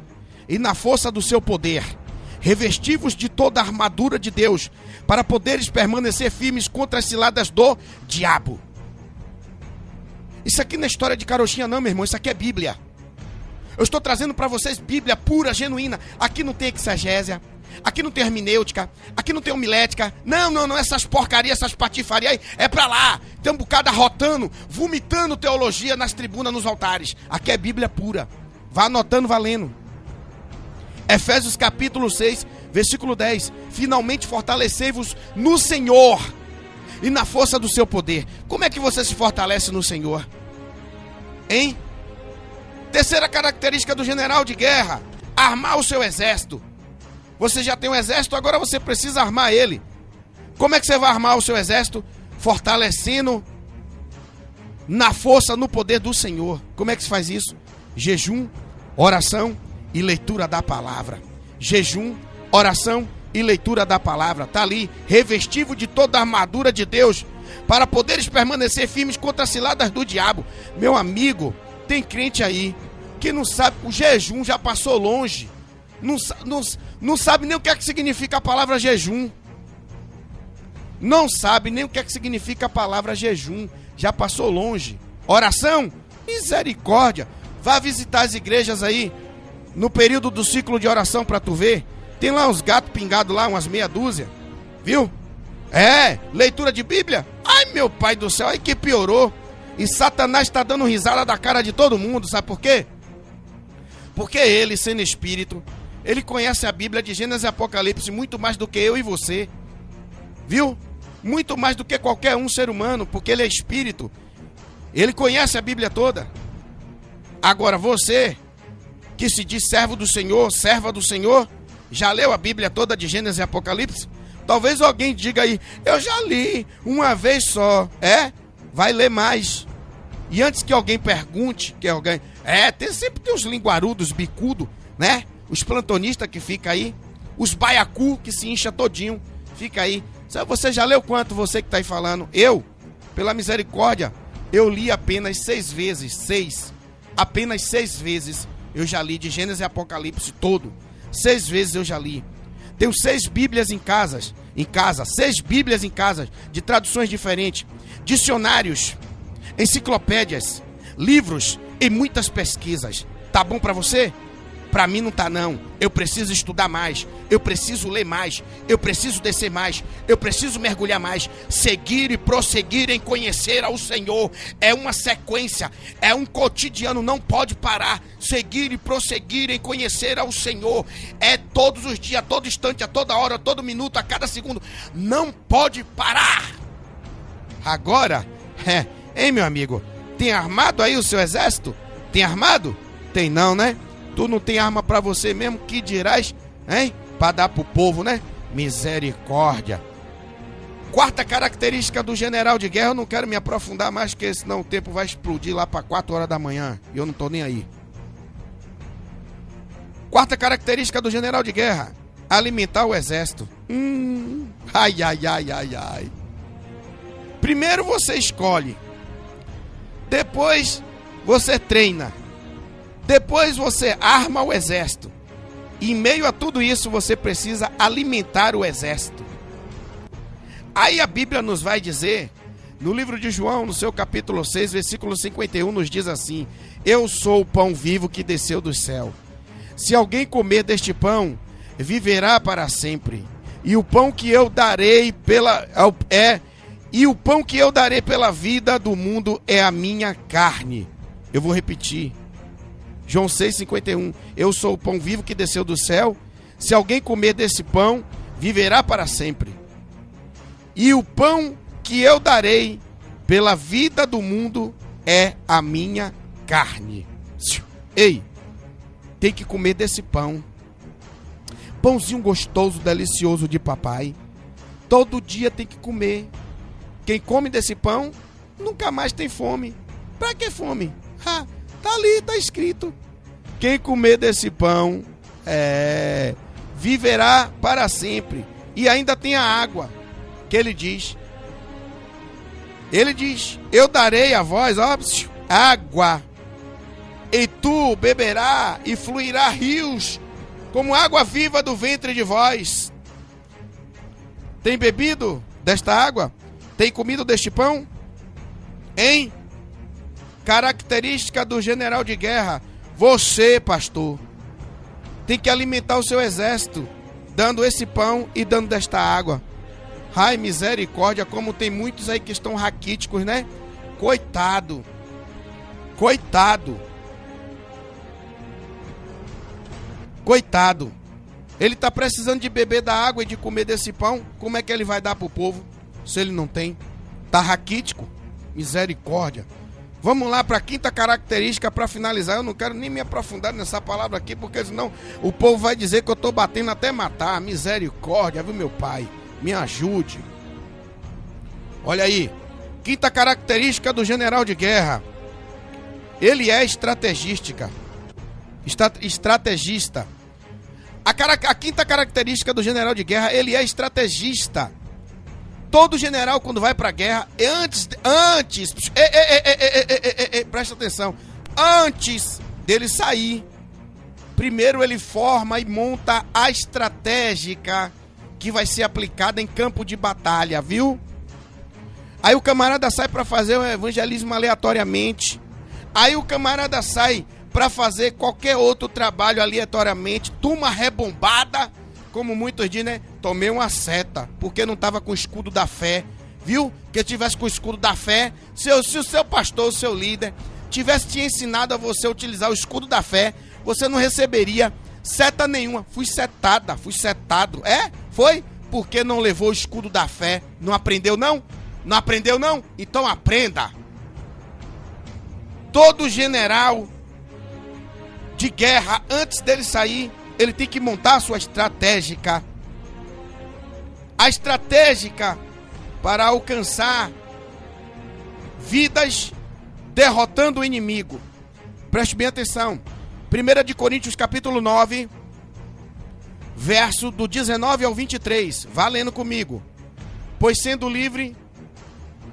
e na força do seu poder. Revestivos de toda a armadura de Deus, para poderes permanecer firmes contra as ciladas do diabo. Isso aqui não é história de carochinha, não, meu irmão. Isso aqui é Bíblia. Eu estou trazendo para vocês Bíblia pura, genuína. Aqui não tem exegésia, Aqui não tem hermenêutica, aqui não tem homilética. Não, não, não, essas porcarias, essas patifarias aí, é pra lá. Tem um bocado arrotando, vomitando teologia nas tribunas, nos altares. Aqui é Bíblia pura. Vá anotando, valendo. Efésios capítulo 6, versículo 10. Finalmente fortalecei-vos no Senhor e na força do seu poder. Como é que você se fortalece no Senhor? Hein? Terceira característica do general de guerra: armar o seu exército. Você já tem um exército, agora você precisa armar ele. Como é que você vai armar o seu exército? Fortalecendo na força, no poder do Senhor. Como é que se faz isso? Jejum, oração e leitura da palavra. Jejum, oração e leitura da palavra. Tá ali, revestivo de toda a armadura de Deus, para poderes permanecer firmes contra as ciladas do diabo. Meu amigo, tem crente aí que não sabe, o jejum já passou longe não, não, não sabe nem o que é que significa a palavra jejum. Não sabe nem o que é que significa a palavra jejum. Já passou longe. Oração? Misericórdia. Vá visitar as igrejas aí no período do ciclo de oração para tu ver. Tem lá uns gatos pingados lá, umas meia dúzia. Viu? É, leitura de Bíblia? Ai, meu pai do céu, aí que piorou. E Satanás está dando risada da cara de todo mundo, sabe por quê? Porque ele, sendo espírito, ele conhece a Bíblia de Gênesis e Apocalipse muito mais do que eu e você. Viu? Muito mais do que qualquer um ser humano, porque ele é espírito. Ele conhece a Bíblia toda. Agora você, que se diz servo do Senhor, serva do Senhor, já leu a Bíblia toda de Gênesis e Apocalipse? Talvez alguém diga aí, eu já li uma vez só. É? Vai ler mais. E antes que alguém pergunte, que alguém. É, tem, sempre tem os linguarudos, bicudo, né? Os plantonistas que fica aí. Os baiacu que se incha todinho. Fica aí. Você já leu quanto, você que tá aí falando? Eu, pela misericórdia, eu li apenas seis vezes. Seis. Apenas seis vezes eu já li de Gênesis e Apocalipse todo. Seis vezes eu já li. Tenho seis Bíblias em casas, em casa, seis Bíblias em casa, de traduções diferentes, dicionários, enciclopédias, livros e muitas pesquisas. Tá bom para você? Para mim não tá não. Eu preciso estudar mais, eu preciso ler mais, eu preciso descer mais, eu preciso mergulhar mais, seguir e prosseguir em conhecer ao Senhor. É uma sequência, é um cotidiano, não pode parar. Seguir e prosseguir em conhecer ao Senhor. É todos os dias, a todo instante, a toda hora, a todo minuto, a cada segundo. Não pode parar. Agora, é, hein, meu amigo? Tem armado aí o seu exército? Tem armado? Tem não, né? Tu não tem arma para você mesmo, que dirás, hein? Para dar pro povo, né? Misericórdia. Quarta característica do general de guerra, eu não quero me aprofundar mais, porque senão o tempo vai explodir lá para 4 horas da manhã. E eu não tô nem aí. Quarta característica do general de guerra: alimentar o exército. Hum, ai, ai, ai, ai, ai. Primeiro você escolhe, depois você treina, depois você arma o exército. E em meio a tudo isso, você precisa alimentar o exército. Aí a Bíblia nos vai dizer, no livro de João, no seu capítulo 6, versículo 51, nos diz assim: Eu sou o pão vivo que desceu do céu. Se alguém comer deste pão, viverá para sempre. E o pão que eu darei pela é e o pão que eu darei pela vida do mundo é a minha carne. Eu vou repetir. João 6,51. Eu sou o pão vivo que desceu do céu. Se alguém comer desse pão, viverá para sempre. E o pão que eu darei pela vida do mundo é a minha carne. Ei, tem que comer desse pão. Pãozinho gostoso, delicioso de papai. Todo dia tem que comer. Quem come desse pão nunca mais tem fome. Para que fome? Ha, Tá ali, tá escrito. Quem comer desse pão é, viverá para sempre. E ainda tem a água que ele diz. Ele diz: Eu darei a vós, ó, água, e tu beberá e fluirá rios como água viva do ventre de vós. Tem bebido desta água? Tem comido deste pão? Hein? Característica do general de guerra: você, pastor, tem que alimentar o seu exército, dando esse pão e dando desta água. Ai, misericórdia, como tem muitos aí que estão raquíticos, né? Coitado. Coitado. Coitado. Ele está precisando de beber da água e de comer desse pão. Como é que ele vai dar para o povo se ele não tem? Tá raquítico. Misericórdia. Vamos lá para a quinta característica para finalizar. Eu não quero nem me aprofundar nessa palavra aqui, porque senão o povo vai dizer que eu estou batendo até matar. Misericórdia, viu, meu pai? Me ajude. Olha aí. Quinta característica do general de guerra. Ele é estrategística. estrategista. A, a quinta característica do general de guerra, ele é estrategista. Todo general, quando vai pra guerra, antes. Antes. presta atenção. Antes dele sair, primeiro ele forma e monta a estratégica que vai ser aplicada em campo de batalha, viu? Aí o camarada sai para fazer o evangelismo aleatoriamente. Aí o camarada sai para fazer qualquer outro trabalho aleatoriamente, turma rebombada como muitos dizem, né? Tomei uma seta, porque não estava com o escudo da fé. Viu? Que tivesse com o escudo da fé, se, se o seu pastor, o seu líder, tivesse te ensinado a você utilizar o escudo da fé, você não receberia seta nenhuma. Fui setada, fui setado. É? Foi? Porque não levou o escudo da fé. Não aprendeu, não? Não aprendeu, não? Então aprenda. Todo general de guerra, antes dele sair, ele tem que montar a sua estratégica. A estratégica para alcançar vidas derrotando o inimigo. Preste bem atenção. 1 de Coríntios capítulo 9, verso do 19 ao 23. Vá lendo comigo. Pois sendo livre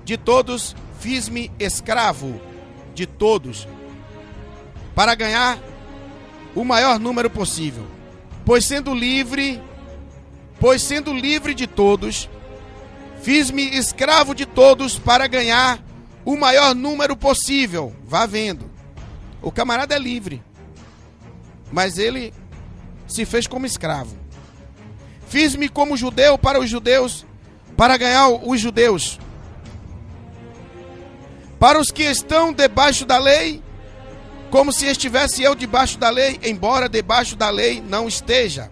de todos, fiz-me escravo de todos, para ganhar o maior número possível. Pois sendo livre, pois sendo livre de todos, fiz-me escravo de todos para ganhar o maior número possível. Vá vendo. O camarada é livre, mas ele se fez como escravo. Fiz-me como judeu para os judeus, para ganhar os judeus. Para os que estão debaixo da lei, como se estivesse eu debaixo da lei, embora debaixo da lei não esteja,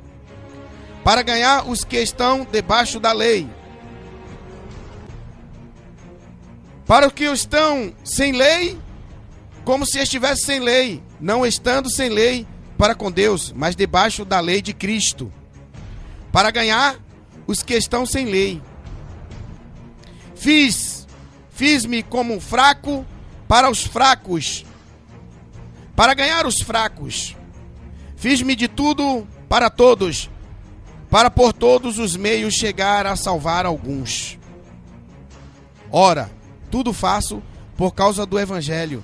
para ganhar os que estão debaixo da lei. Para os que estão sem lei, como se estivesse sem lei, não estando sem lei para com Deus, mas debaixo da lei de Cristo, para ganhar os que estão sem lei. Fiz, fiz-me como fraco para os fracos, para ganhar os fracos. Fiz-me de tudo para todos, para por todos os meios chegar a salvar alguns. Ora, tudo faço por causa do evangelho,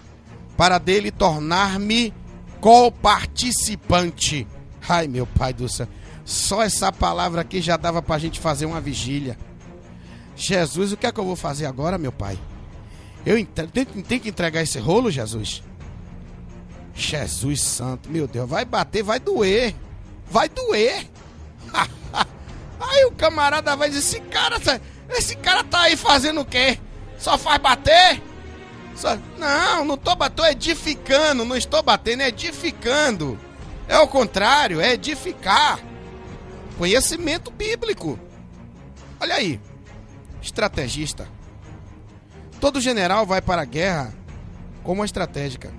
para dele tornar-me co-participante. Ai, meu pai do céu. Só essa palavra aqui já dava para a gente fazer uma vigília. Jesus, o que é que eu vou fazer agora, meu pai? Eu tenho que entregar esse rolo, Jesus? Jesus santo, meu Deus, vai bater, vai doer. Vai doer. aí o camarada vai dizer, esse cara, tá, esse cara tá aí fazendo o quê? Só faz bater? Só... Não, não tô batendo, edificando, não estou batendo, é edificando. É o contrário, é edificar. Conhecimento bíblico. Olha aí, estrategista. Todo general vai para a guerra como estratégica.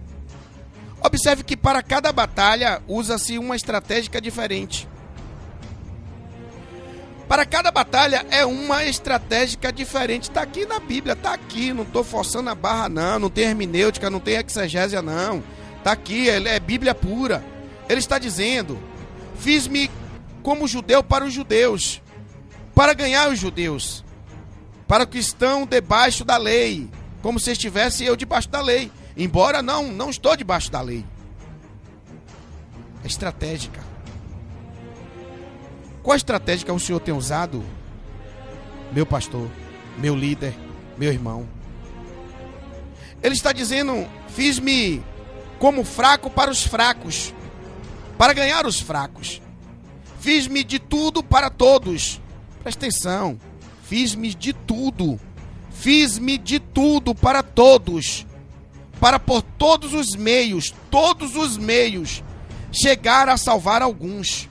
Observe que para cada batalha usa-se uma estratégia diferente. Para cada batalha é uma estratégia diferente. Está aqui na Bíblia, está aqui. Não estou forçando a barra, não. Não tem hermenêutica, não tem exegésia, não. Está aqui, é Bíblia pura. Ele está dizendo: Fiz-me como judeu para os judeus, para ganhar os judeus, para que estão debaixo da lei, como se estivesse eu debaixo da lei. Embora não, não estou debaixo da lei. É estratégica. Qual estratégia o senhor tem usado, meu pastor, meu líder, meu irmão? Ele está dizendo: fiz-me como fraco para os fracos, para ganhar os fracos. Fiz-me de tudo para todos. Presta atenção. Fiz-me de tudo. Fiz-me de tudo para todos para por todos os meios, todos os meios, chegar a salvar alguns.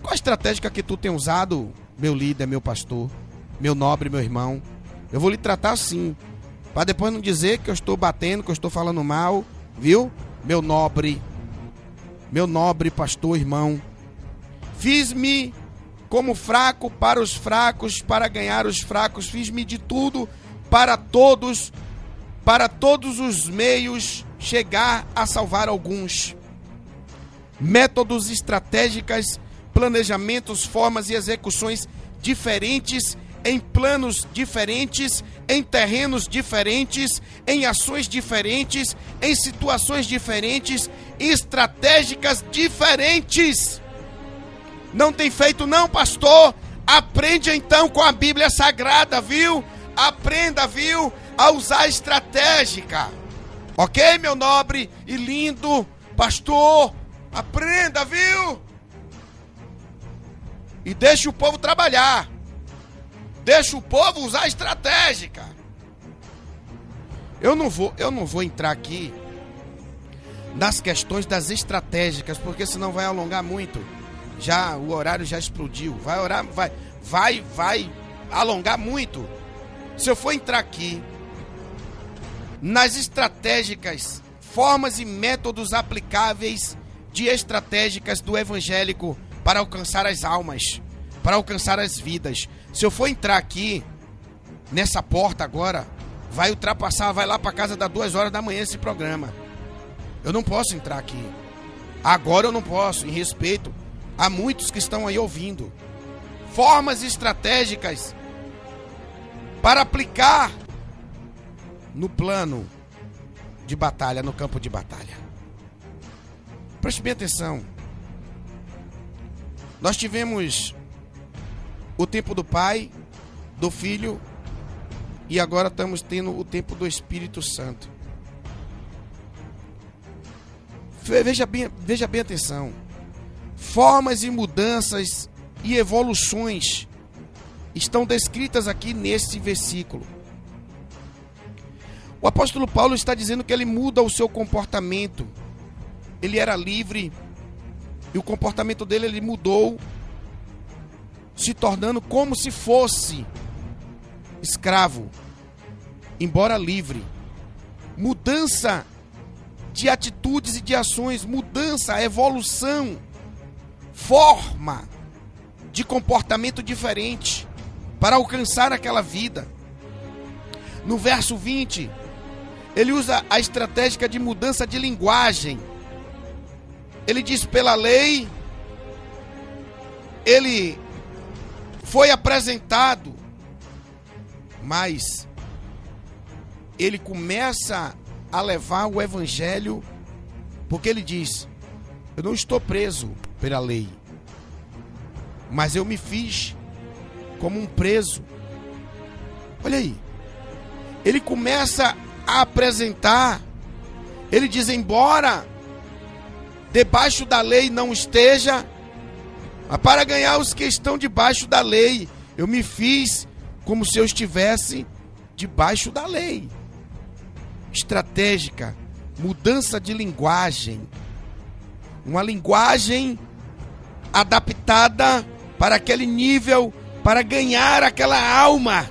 Qual a estratégia que tu tem usado, meu líder, meu pastor, meu nobre, meu irmão? Eu vou lhe tratar assim, para depois não dizer que eu estou batendo, que eu estou falando mal, viu? Meu nobre, meu nobre pastor, irmão. Fiz-me como fraco para os fracos, para ganhar os fracos. Fiz-me de tudo para todos para todos os meios chegar a salvar alguns. Métodos estratégicas, planejamentos, formas e execuções diferentes, em planos diferentes, em terrenos diferentes, em ações diferentes, em situações diferentes, estratégicas diferentes. Não tem feito, não, pastor? Aprende então com a Bíblia Sagrada, viu? Aprenda, viu? a usar estratégica. Ok, meu nobre e lindo pastor? Aprenda, viu? E deixe o povo trabalhar. Deixa o povo usar estratégica. Eu não vou, eu não vou entrar aqui nas questões das estratégicas, porque senão vai alongar muito. Já o horário já explodiu. Vai orar, vai, vai, vai alongar muito. Se eu for entrar aqui nas estratégicas formas e métodos aplicáveis de estratégicas do evangélico para alcançar as almas, para alcançar as vidas. Se eu for entrar aqui nessa porta agora, vai ultrapassar, vai lá para casa das duas horas da manhã esse programa. Eu não posso entrar aqui. Agora eu não posso, em respeito a muitos que estão aí ouvindo. Formas estratégicas para aplicar no plano de batalha, no campo de batalha. Preste bem atenção. Nós tivemos o tempo do Pai, do Filho e agora estamos tendo o tempo do Espírito Santo. Veja bem, veja bem atenção. Formas e mudanças e evoluções estão descritas aqui nesse versículo. O apóstolo Paulo está dizendo que ele muda o seu comportamento. Ele era livre e o comportamento dele ele mudou, se tornando como se fosse escravo, embora livre. Mudança de atitudes e de ações, mudança, evolução, forma de comportamento diferente para alcançar aquela vida. No verso 20, ele usa a estratégia de mudança de linguagem. Ele diz: pela lei, ele foi apresentado, mas ele começa a levar o evangelho, porque ele diz: Eu não estou preso pela lei, mas eu me fiz como um preso. Olha aí, ele começa a apresentar, ele diz: Embora debaixo da lei não esteja, mas para ganhar os que estão debaixo da lei, eu me fiz como se eu estivesse debaixo da lei estratégica, mudança de linguagem. Uma linguagem adaptada para aquele nível, para ganhar aquela alma.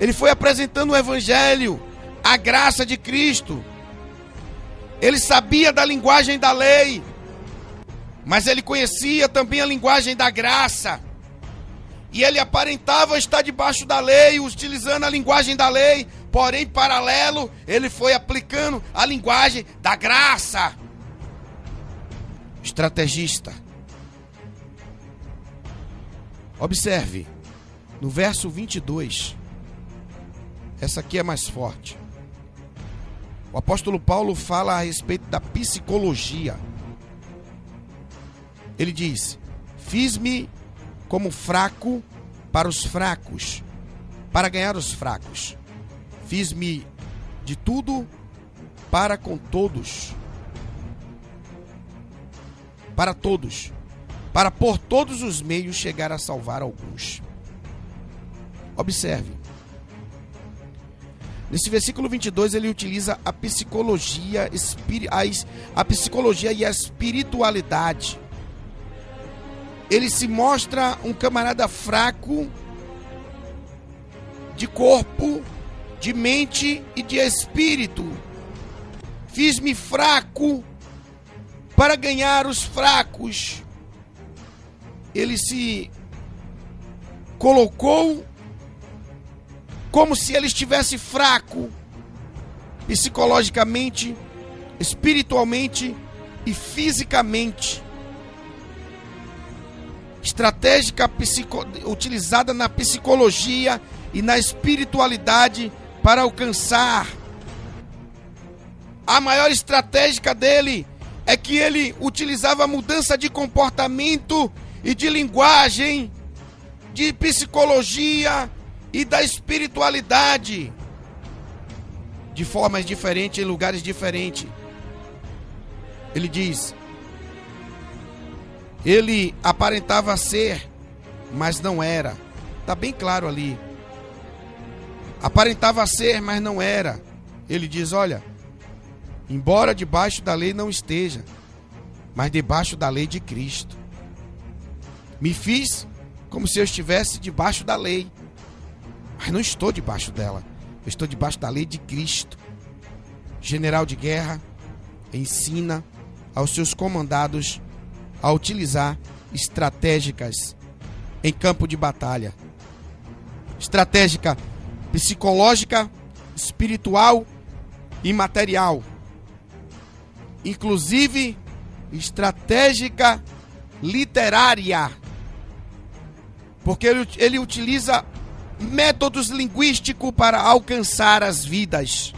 Ele foi apresentando o Evangelho, a graça de Cristo. Ele sabia da linguagem da lei, mas ele conhecia também a linguagem da graça. E ele aparentava estar debaixo da lei, utilizando a linguagem da lei, porém, paralelo, ele foi aplicando a linguagem da graça. Estrategista. Observe, no verso 22, essa aqui é mais forte. O apóstolo Paulo fala a respeito da psicologia. Ele diz: Fiz-me como fraco para os fracos, para ganhar os fracos. Fiz-me de tudo para com todos. Para todos. Para por todos os meios chegar a salvar alguns. Observe. Nesse versículo 22 ele utiliza a psicologia, a psicologia e a espiritualidade. Ele se mostra um camarada fraco de corpo, de mente e de espírito. Fiz-me fraco para ganhar os fracos. Ele se colocou como se ele estivesse fraco psicologicamente, espiritualmente e fisicamente. Estratégica psico, utilizada na psicologia e na espiritualidade para alcançar. A maior estratégia dele é que ele utilizava mudança de comportamento e de linguagem, de psicologia e da espiritualidade de formas diferentes em lugares diferentes. Ele diz: ele aparentava ser, mas não era. Está bem claro ali. Aparentava ser, mas não era. Ele diz: Olha, embora debaixo da lei não esteja, mas debaixo da lei de Cristo. Me fiz como se eu estivesse debaixo da lei, mas não estou debaixo dela. Eu estou debaixo da lei de Cristo. general de guerra, ensina aos seus comandados a utilizar estratégicas em campo de batalha. Estratégica psicológica, espiritual e material. Inclusive estratégica literária. Porque ele, ele utiliza métodos linguísticos para alcançar as vidas.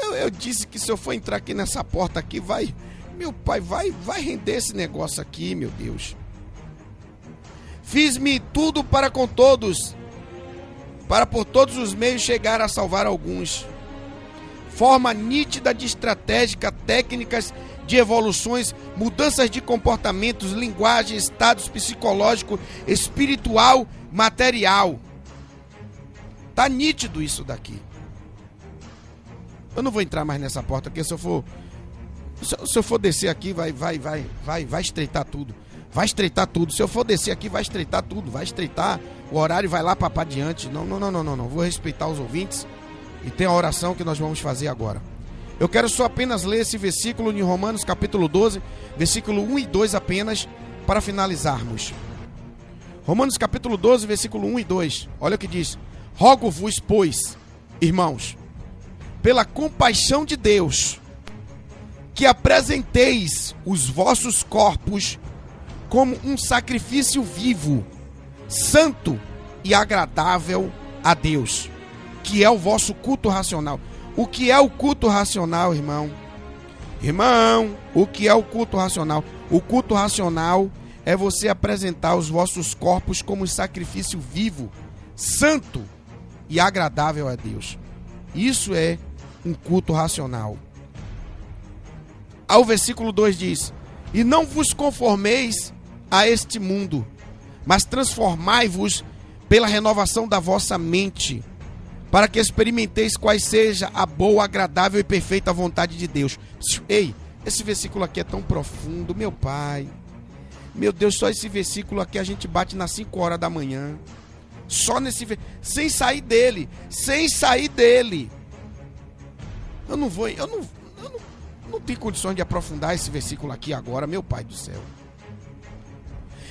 Eu, eu, disse que se eu for entrar aqui nessa porta aqui, vai. Meu pai, vai, vai render esse negócio aqui, meu Deus. Fiz-me tudo para com todos, para por todos os meios chegar a salvar alguns. Forma nítida de estratégica, técnicas de evoluções, mudanças de comportamentos, linguagem, estados psicológico, espiritual, material. Tá nítido isso daqui. Eu não vou entrar mais nessa porta, porque se eu for se eu for descer aqui, vai vai vai vai vai estreitar tudo. Vai estreitar tudo. Se eu for descer aqui, vai estreitar tudo, vai estreitar. O horário vai lá para adiante. Não, não, não, não, não, não. Vou respeitar os ouvintes e tem a oração que nós vamos fazer agora. Eu quero só apenas ler esse versículo em Romanos capítulo 12, versículo 1 e 2 apenas, para finalizarmos. Romanos capítulo 12, versículo 1 e 2. Olha o que diz: Rogo-vos, pois, irmãos, pela compaixão de Deus, que apresenteis os vossos corpos como um sacrifício vivo, santo e agradável a Deus, que é o vosso culto racional. O que é o culto racional, irmão? Irmão, o que é o culto racional? O culto racional é você apresentar os vossos corpos como sacrifício vivo, santo e agradável a Deus. Isso é um culto racional. Ao versículo 2 diz: E não vos conformeis a este mundo, mas transformai-vos pela renovação da vossa mente para que experimenteis quais seja a boa, agradável e perfeita vontade de Deus. Ei, esse versículo aqui é tão profundo, meu pai. Meu Deus, só esse versículo aqui a gente bate nas 5 horas da manhã. Só nesse sem sair dele, sem sair dele. Eu não vou, eu não, eu não, não tenho condições de aprofundar esse versículo aqui agora, meu pai do céu.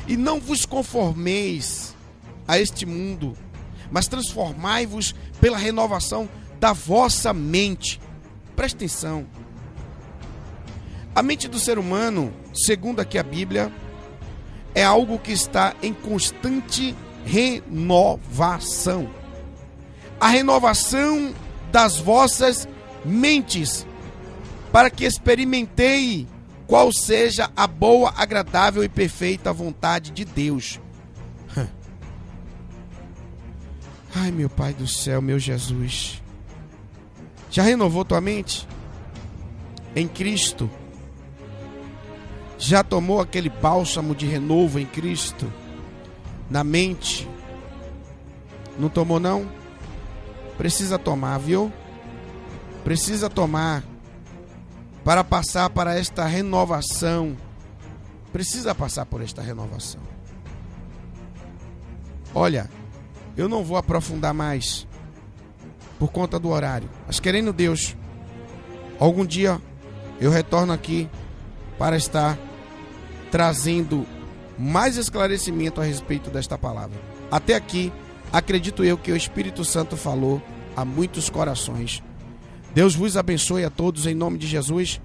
E não vos conformeis a este mundo, mas transformai-vos pela renovação da vossa mente. Presta atenção. A mente do ser humano, segundo aqui a Bíblia, é algo que está em constante renovação. A renovação das vossas mentes, para que experimentei qual seja a boa, agradável e perfeita vontade de Deus. Ai, meu Pai do céu, meu Jesus. Já renovou tua mente? Em Cristo? Já tomou aquele bálsamo de renovo em Cristo? Na mente? Não tomou, não? Precisa tomar, viu? Precisa tomar para passar para esta renovação. Precisa passar por esta renovação. Olha, eu não vou aprofundar mais por conta do horário. Mas querendo Deus, algum dia eu retorno aqui para estar trazendo mais esclarecimento a respeito desta palavra. Até aqui, acredito eu que o Espírito Santo falou a muitos corações. Deus vos abençoe a todos em nome de Jesus.